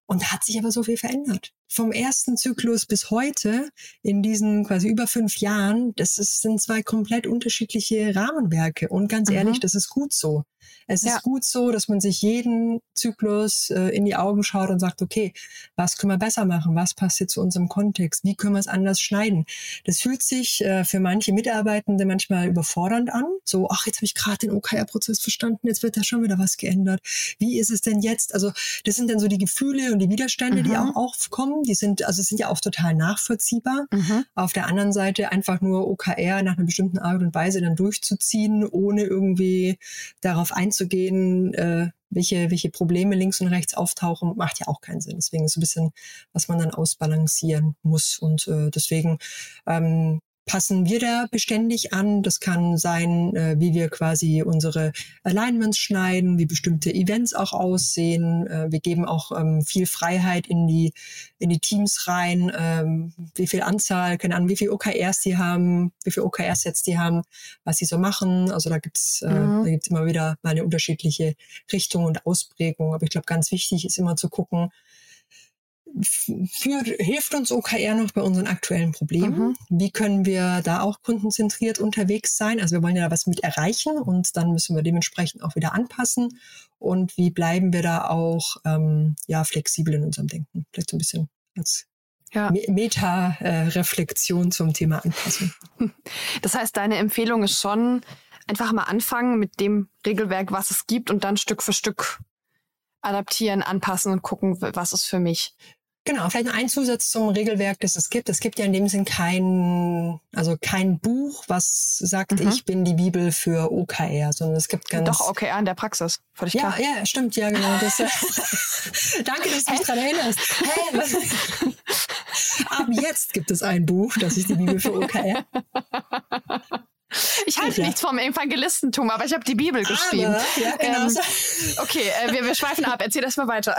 und da hat sich aber so viel verändert. Vom ersten Zyklus bis heute, in diesen quasi über fünf Jahren, das ist, sind zwei komplett unterschiedliche Rahmenwerke. Und ganz mhm. ehrlich, das ist gut so. Es ja. ist gut so, dass man sich jeden Zyklus äh, in die Augen schaut und sagt, okay, was können wir besser machen? Was passt hier zu unserem Kontext? Wie können wir es anders schneiden? Das fühlt sich äh, für manche Mitarbeitende manchmal überfordernd an. So, ach, jetzt habe ich gerade den OKR-Prozess verstanden, jetzt wird da schon wieder was geändert. Wie ist es denn jetzt? Also das sind dann so die Gefühle und die Widerstände, mhm. die auch aufkommen. Die sind, also sind ja auch total nachvollziehbar. Mhm. Auf der anderen Seite einfach nur OKR nach einer bestimmten Art und Weise dann durchzuziehen, ohne irgendwie darauf einzugehen, äh, welche, welche Probleme links und rechts auftauchen, macht ja auch keinen Sinn. Deswegen ist so ein bisschen, was man dann ausbalancieren muss. Und äh, deswegen ähm, passen wir da beständig an. Das kann sein, äh, wie wir quasi unsere Alignments schneiden, wie bestimmte Events auch aussehen. Äh, wir geben auch ähm, viel Freiheit in die, in die Teams rein, ähm, wie viel Anzahl, keine Ahnung, wie viel OKRs die haben, wie viel OKR-Sets die haben, was sie so machen. Also da gibt's, äh, mhm. da gibt's immer wieder mal eine unterschiedliche Richtung und Ausprägung. Aber ich glaube, ganz wichtig ist immer zu gucken, führt, hilft uns OKR noch bei unseren aktuellen Problemen? Mhm. Wie können wir da auch kundenzentriert unterwegs sein? Also wir wollen ja da was mit erreichen und dann müssen wir dementsprechend auch wieder anpassen. Und wie bleiben wir da auch ähm, ja, flexibel in unserem Denken? Vielleicht so ein bisschen als ja. Meta-Reflexion zum Thema Anpassung. Das heißt, deine Empfehlung ist schon, einfach mal anfangen mit dem Regelwerk, was es gibt und dann Stück für Stück adaptieren, anpassen und gucken, was ist für mich. Genau, vielleicht noch ein Zusatz zum Regelwerk, das es gibt. Es gibt ja in dem Sinn kein, also kein Buch, was sagt, mhm. ich bin die Bibel für OKR, sondern es gibt ganz. Doch, OKR in der Praxis. Völlig ja, klar. ja, stimmt, ja, genau. Das, äh, danke, dass du mich daran erinnerst. Hey, Ab jetzt gibt es ein Buch, das ist die Bibel für OKR. Ich halte ja. nichts vom Evangelistentum, aber ich habe die Bibel geschrieben. Aber, ja, genau. Ähm, okay, äh, wir, wir schweifen ab. Erzähl das mal weiter.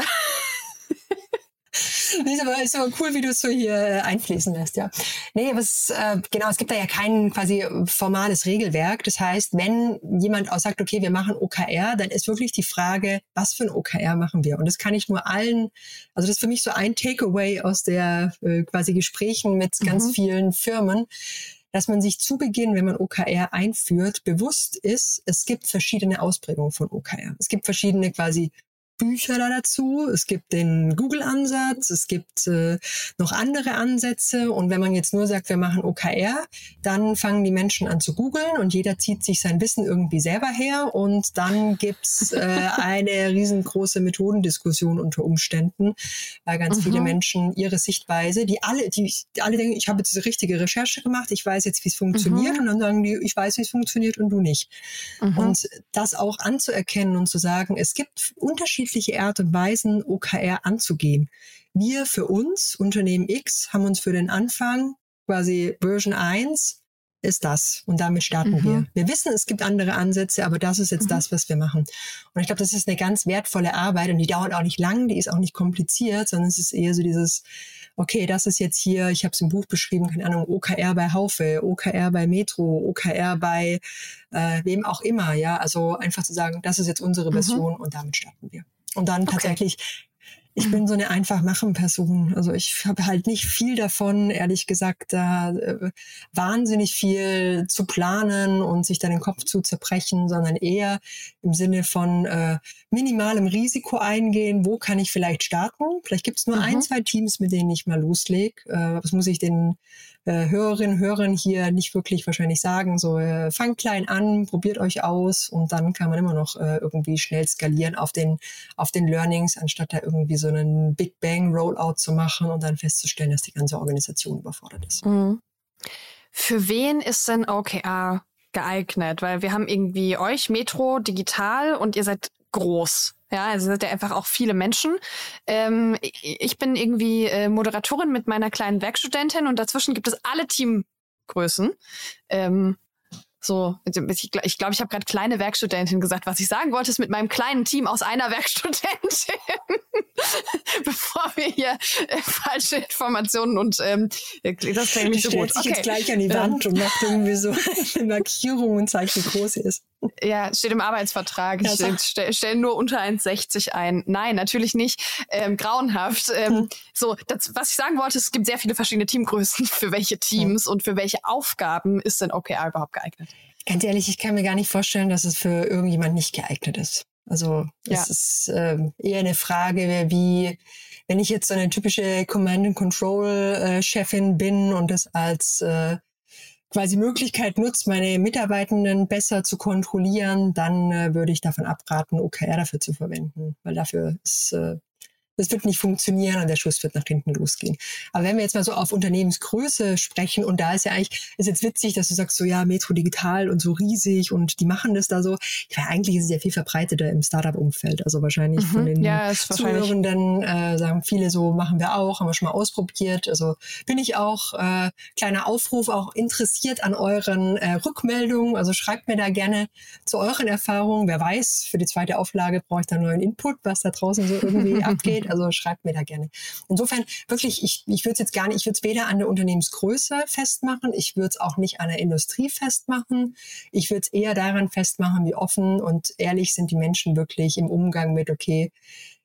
ist, aber, ist aber cool, wie du es so hier äh, einfließen lässt, ja. Nee, was, äh, genau, es gibt da ja kein quasi formales Regelwerk. Das heißt, wenn jemand auch sagt, okay, wir machen OKR, dann ist wirklich die Frage, was für ein OKR machen wir? Und das kann ich nur allen, also das ist für mich so ein Takeaway aus der äh, quasi Gesprächen mit mhm. ganz vielen Firmen dass man sich zu Beginn, wenn man OKR einführt, bewusst ist, es gibt verschiedene Ausprägungen von OKR. Es gibt verschiedene quasi Bücher da dazu. Es gibt den Google-Ansatz, es gibt äh, noch andere Ansätze. Und wenn man jetzt nur sagt, wir machen OKR, dann fangen die Menschen an zu googeln und jeder zieht sich sein Wissen irgendwie selber her. Und dann gibt's äh, eine riesengroße Methodendiskussion unter Umständen, weil ganz mhm. viele Menschen ihre Sichtweise, die alle, die, die alle denken, ich habe jetzt diese richtige Recherche gemacht, ich weiß jetzt, wie es funktioniert. Mhm. Und dann sagen die, ich weiß, wie es funktioniert und du nicht. Mhm. Und das auch anzuerkennen und zu sagen, es gibt unterschiedliche unterschiedliche Art und Weisen, OKR anzugehen. Wir für uns, Unternehmen X, haben uns für den Anfang quasi Version 1 ist das. Und damit starten mhm. wir. Wir wissen, es gibt andere Ansätze, aber das ist jetzt mhm. das, was wir machen. Und ich glaube, das ist eine ganz wertvolle Arbeit und die dauert auch nicht lang, die ist auch nicht kompliziert, sondern es ist eher so dieses, okay, das ist jetzt hier, ich habe es im Buch beschrieben, keine Ahnung, OKR bei Haufe, OKR bei Metro, OKR bei äh, wem auch immer, ja. Also einfach zu sagen, das ist jetzt unsere mhm. Version mhm. und damit starten wir. Und dann okay. tatsächlich ich bin so eine einfach machen Person. Also ich habe halt nicht viel davon, ehrlich gesagt, da äh, wahnsinnig viel zu planen und sich dann den Kopf zu zerbrechen, sondern eher im Sinne von äh, minimalem Risiko eingehen. Wo kann ich vielleicht starten? Vielleicht gibt es nur mhm. ein, zwei Teams, mit denen ich mal loslege. Äh, was muss ich den äh, Hörerinnen, Hörern hier nicht wirklich wahrscheinlich sagen. So, äh, fangt klein an, probiert euch aus und dann kann man immer noch äh, irgendwie schnell skalieren auf den, auf den Learnings, anstatt da irgendwie so einen Big Bang Rollout zu machen und dann festzustellen, dass die ganze Organisation überfordert ist. Mhm. Für wen ist denn OKR geeignet? Weil wir haben irgendwie euch, Metro, digital und ihr seid groß. Ja, also sind ja einfach auch viele Menschen. Ähm, ich bin irgendwie äh, Moderatorin mit meiner kleinen Werkstudentin und dazwischen gibt es alle Teamgrößen. Ähm, so, ich glaube, ich, glaub, ich habe gerade kleine Werkstudentin gesagt. Was ich sagen wollte, ist mit meinem kleinen Team aus einer Werkstudentin, bevor wir hier äh, falsche Informationen und ähm, das klingt nicht so gut. Okay. jetzt gleich an die Wand ähm. und macht irgendwie so eine Markierung und zeigt, wie groß sie ist. Ja, steht im Arbeitsvertrag. Ich ja, stelle stell nur unter 1,60 ein. Nein, natürlich nicht. Ähm, grauenhaft. Ähm, hm. So, das, was ich sagen wollte, es gibt sehr viele verschiedene Teamgrößen für welche Teams hm. und für welche Aufgaben ist denn OKR überhaupt geeignet? Ganz ehrlich, ich kann mir gar nicht vorstellen, dass es für irgendjemand nicht geeignet ist. Also es ja. ist ähm, eher eine Frage, wie wenn ich jetzt so eine typische Command and Control äh, Chefin bin und das als äh, quasi Möglichkeit nutzt, meine Mitarbeitenden besser zu kontrollieren, dann äh, würde ich davon abraten, OKR dafür zu verwenden, weil dafür ist äh, das wird nicht funktionieren und der Schuss wird nach hinten losgehen. Aber wenn wir jetzt mal so auf Unternehmensgröße sprechen und da ist ja eigentlich, ist jetzt witzig, dass du sagst so, ja, Metro Digital und so riesig und die machen das da so. Ja, eigentlich ist es ja viel verbreiteter im Startup-Umfeld. Also wahrscheinlich mhm, von den ja, Zuhörenden äh, sagen viele so, machen wir auch, haben wir schon mal ausprobiert. Also bin ich auch, äh, kleiner Aufruf, auch interessiert an euren äh, Rückmeldungen. Also schreibt mir da gerne zu euren Erfahrungen. Wer weiß, für die zweite Auflage brauche ich da neuen Input, was da draußen so irgendwie abgeht. Also schreibt mir da gerne. Insofern wirklich, ich, ich würde es jetzt gar nicht, ich würde es weder an der Unternehmensgröße festmachen, ich würde es auch nicht an der Industrie festmachen. Ich würde es eher daran festmachen, wie offen und ehrlich sind die Menschen wirklich im Umgang mit, okay,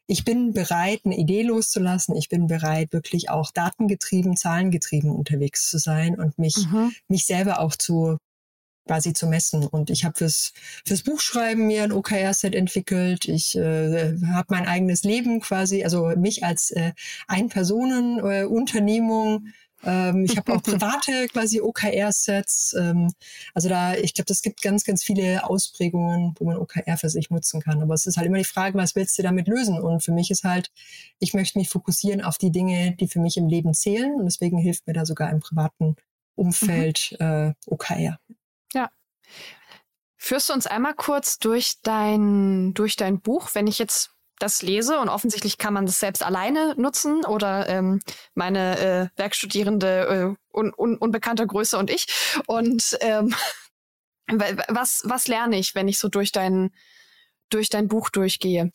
ich bin bereit, eine Idee loszulassen. Ich bin bereit, wirklich auch datengetrieben, zahlengetrieben unterwegs zu sein und mich, mhm. mich selber auch zu quasi zu messen. Und ich habe fürs, fürs Buchschreiben mir ein OKR-Set entwickelt. Ich äh, habe mein eigenes Leben quasi, also mich als äh, Ein-Personen-Unternehmung. Ähm, ich habe auch private quasi OKR-Sets. Ähm, also da, ich glaube, das gibt ganz, ganz viele Ausprägungen, wo man OKR für sich nutzen kann. Aber es ist halt immer die Frage, was willst du damit lösen? Und für mich ist halt, ich möchte mich fokussieren auf die Dinge, die für mich im Leben zählen. Und deswegen hilft mir da sogar im privaten Umfeld mhm. äh, OKR. Führst du uns einmal kurz durch dein, durch dein Buch, wenn ich jetzt das lese und offensichtlich kann man das selbst alleine nutzen oder ähm, meine äh, Werkstudierende äh, un, un, unbekannter Größe und ich. Und ähm, was, was lerne ich, wenn ich so durch dein, durch dein Buch durchgehe?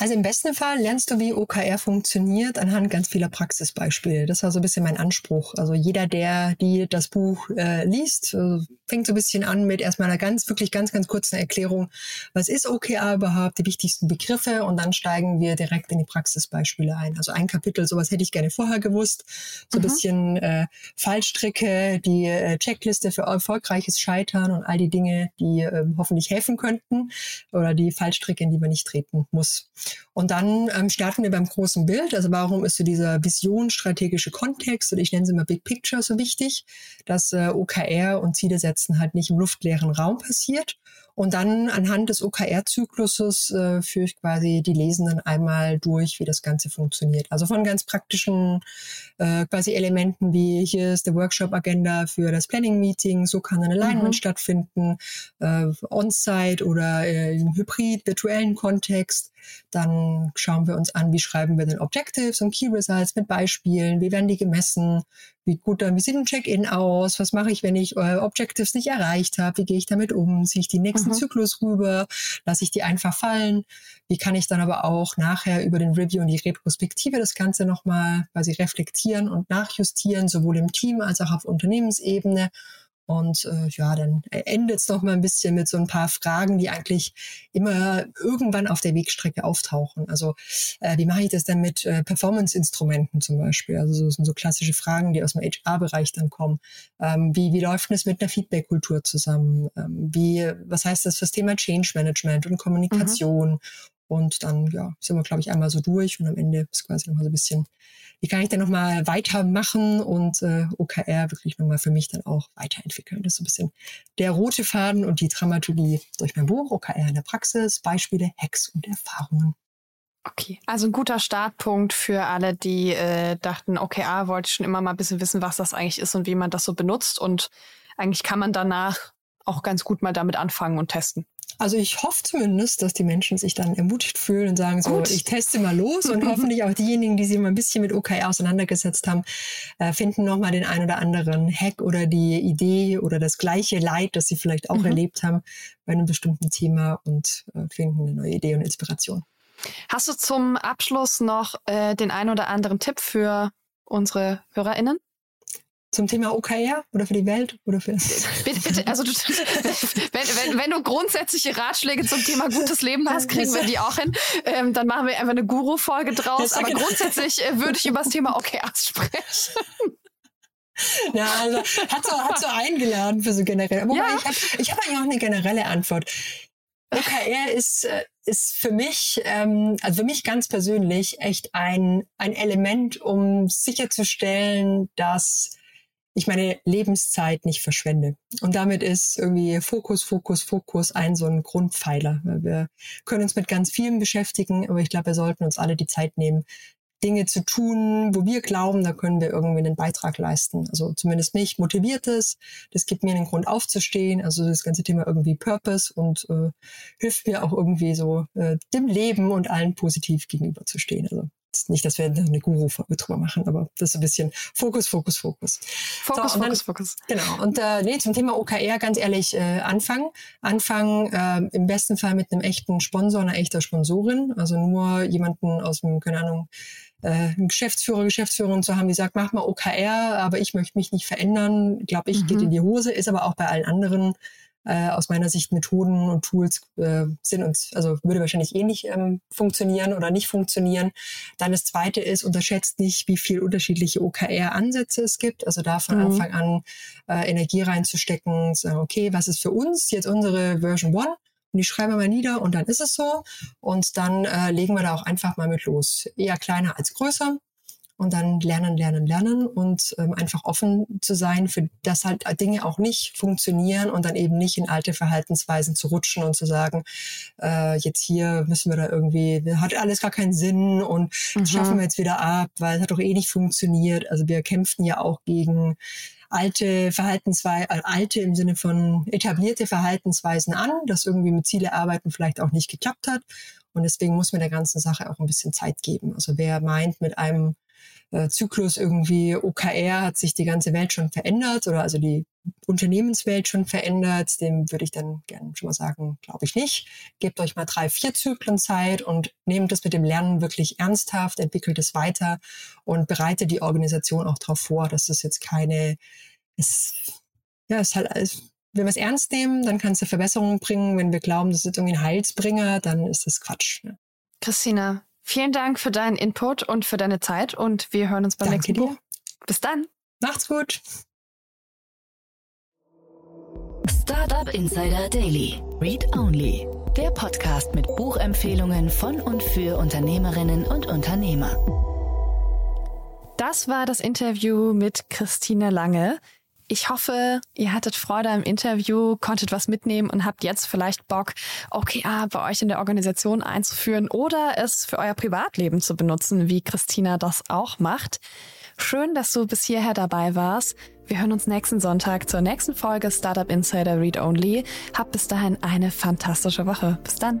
Also im besten Fall lernst du, wie OKR funktioniert, anhand ganz vieler Praxisbeispiele. Das war so ein bisschen mein Anspruch. Also jeder, der die das Buch äh, liest, äh, fängt so ein bisschen an mit erstmal einer ganz, wirklich ganz, ganz kurzen Erklärung, was ist OKR überhaupt, die wichtigsten Begriffe und dann steigen wir direkt in die Praxisbeispiele ein. Also ein Kapitel, sowas hätte ich gerne vorher gewusst. So ein mhm. bisschen äh, Fallstricke, die äh, Checkliste für erfolgreiches Scheitern und all die Dinge, die äh, hoffentlich helfen könnten oder die Fallstricke, in die man nicht treten muss. Und dann ähm, starten wir beim großen Bild. Also warum ist so dieser visionsstrategische Kontext oder ich nenne sie mal Big Picture so wichtig, dass äh, OKR und Ziele setzen halt nicht im luftleeren Raum passiert. Und dann anhand des OKR-Zykluses äh, führe ich quasi die Lesenden einmal durch, wie das Ganze funktioniert. Also von ganz praktischen äh, quasi Elementen wie hier ist der Workshop-Agenda für das Planning-Meeting, so kann ein Alignment mhm. stattfinden, äh, on-site oder äh, im hybrid-virtuellen Kontext. Dann schauen wir uns an, wie schreiben wir denn Objectives und Key Results mit Beispielen, wie werden die gemessen, wie gut dann, wie sieht ein Check-in aus, was mache ich, wenn ich äh, Objectives nicht erreicht habe, wie gehe ich damit um, ziehe ich die nächsten mhm. Zyklus rüber, lasse ich die einfach fallen, wie kann ich dann aber auch nachher über den Review und die Retrospektive das Ganze nochmal quasi reflektieren und nachjustieren, sowohl im Team als auch auf Unternehmensebene und äh, ja, dann endet es noch mal ein bisschen mit so ein paar Fragen, die eigentlich immer irgendwann auf der Wegstrecke auftauchen. Also äh, wie mache ich das denn mit äh, Performance-Instrumenten zum Beispiel? Also so sind so klassische Fragen, die aus dem HR-Bereich dann kommen. Ähm, wie, wie läuft es mit einer Feedback-Kultur zusammen? Ähm, wie, was heißt das für das Thema Change Management und Kommunikation? Mhm. Und dann ja, sind wir, glaube ich, einmal so durch und am Ende ist quasi noch mal so ein bisschen wie kann ich denn nochmal weitermachen und äh, OKR wirklich nochmal für mich dann auch weiterentwickeln. Das ist so ein bisschen der rote Faden und die Dramaturgie durch mein Buch OKR in der Praxis, Beispiele, Hacks und Erfahrungen. Okay, also ein guter Startpunkt für alle, die äh, dachten, ah, wollte ich schon immer mal ein bisschen wissen, was das eigentlich ist und wie man das so benutzt. Und eigentlich kann man danach auch ganz gut mal damit anfangen und testen. Also ich hoffe zumindest, dass die Menschen sich dann ermutigt fühlen und sagen so, Gut. ich teste mal los und hoffentlich auch diejenigen, die sich mal ein bisschen mit OKR auseinandergesetzt haben, äh, finden nochmal den ein oder anderen Hack oder die Idee oder das gleiche Leid, das sie vielleicht auch mhm. erlebt haben bei einem bestimmten Thema und äh, finden eine neue Idee und Inspiration. Hast du zum Abschluss noch äh, den ein oder anderen Tipp für unsere HörerInnen? Zum Thema OKR oder für die Welt oder für. Bitte, bitte, also du, wenn, wenn, wenn du grundsätzliche Ratschläge zum Thema gutes Leben hast, kriegen wir die auch hin. Ähm, dann machen wir einfach eine Guru-Folge draus. Aber genau. grundsätzlich äh, würde ich über das Thema OKRs sprechen. Ja, also hat so, hat so eingeladen für so generell. Wobei ja. ich habe ich hab eigentlich auch eine generelle Antwort. OKR ist, äh, ist für mich, ähm, also für mich ganz persönlich echt ein, ein Element, um sicherzustellen, dass ich meine Lebenszeit nicht verschwende. Und damit ist irgendwie Fokus, Fokus, Fokus ein so ein Grundpfeiler. Wir können uns mit ganz vielen beschäftigen, aber ich glaube, wir sollten uns alle die Zeit nehmen, Dinge zu tun, wo wir glauben, da können wir irgendwie einen Beitrag leisten. Also zumindest mich motiviert es. Das gibt mir einen Grund aufzustehen. Also das ganze Thema irgendwie Purpose und äh, hilft mir auch irgendwie so äh, dem Leben und allen positiv gegenüberzustehen. Also nicht, dass wir eine Guru-Folge drüber machen, aber das ist ein bisschen Fokus, Fokus, Fokus. Fokus, so, Fokus, dann, Fokus. Genau. Und äh, nee, zum Thema OKR ganz ehrlich, äh, anfangen. Anfangen äh, im besten Fall mit einem echten Sponsor, einer echter Sponsorin. Also nur jemanden aus dem, keine Ahnung, äh, einen Geschäftsführer, Geschäftsführerin zu haben, die sagt, mach mal OKR, aber ich möchte mich nicht verändern, glaube ich, mhm. geht in die Hose, ist aber auch bei allen anderen äh, aus meiner Sicht Methoden und Tools äh, sind uns, also würde wahrscheinlich eh nicht ähm, funktionieren oder nicht funktionieren. Dann das zweite ist, unterschätzt nicht, wie viel unterschiedliche OKR-Ansätze es gibt. Also da von mhm. Anfang an äh, Energie reinzustecken, sagen, okay, was ist für uns jetzt unsere Version One? Und die schreiben wir mal nieder und dann ist es so. Und dann äh, legen wir da auch einfach mal mit los. Eher kleiner als größer und dann lernen, lernen, lernen und ähm, einfach offen zu sein, für das halt Dinge auch nicht funktionieren und dann eben nicht in alte Verhaltensweisen zu rutschen und zu sagen, äh, jetzt hier müssen wir da irgendwie, hat alles gar keinen Sinn und mhm. das schaffen wir jetzt wieder ab, weil es hat doch eh nicht funktioniert. Also wir kämpften ja auch gegen alte Verhaltensweisen, äh, alte im Sinne von etablierte Verhaltensweisen an, dass irgendwie mit Ziele arbeiten vielleicht auch nicht geklappt hat. Und deswegen muss man der ganzen Sache auch ein bisschen Zeit geben. Also wer meint, mit einem äh, Zyklus irgendwie OKR hat sich die ganze Welt schon verändert oder also die Unternehmenswelt schon verändert, dem würde ich dann gerne schon mal sagen, glaube ich nicht. Gebt euch mal drei, vier Zyklen Zeit und nehmt das mit dem Lernen wirklich ernsthaft, entwickelt es weiter und bereitet die Organisation auch darauf vor, dass das jetzt keine, es, ja, es ist halt alles, wenn wir es ernst nehmen, dann kann es eine Verbesserung bringen. Wenn wir glauben, das ist irgendwie ein Heilsbringer, dann ist das Quatsch. Ne? Christina, Vielen Dank für deinen Input und für deine Zeit und wir hören uns beim Danke nächsten dir. Buch. Bis dann. Macht's gut. Startup Insider Daily. Read Only. Der Podcast mit Buchempfehlungen von und für Unternehmerinnen und Unternehmer. Das war das Interview mit Christine Lange. Ich hoffe, ihr hattet Freude am Interview, konntet was mitnehmen und habt jetzt vielleicht Bock, OKR bei euch in der Organisation einzuführen oder es für euer Privatleben zu benutzen, wie Christina das auch macht. Schön, dass du bis hierher dabei warst. Wir hören uns nächsten Sonntag zur nächsten Folge Startup Insider Read Only. Habt bis dahin eine fantastische Woche. Bis dann.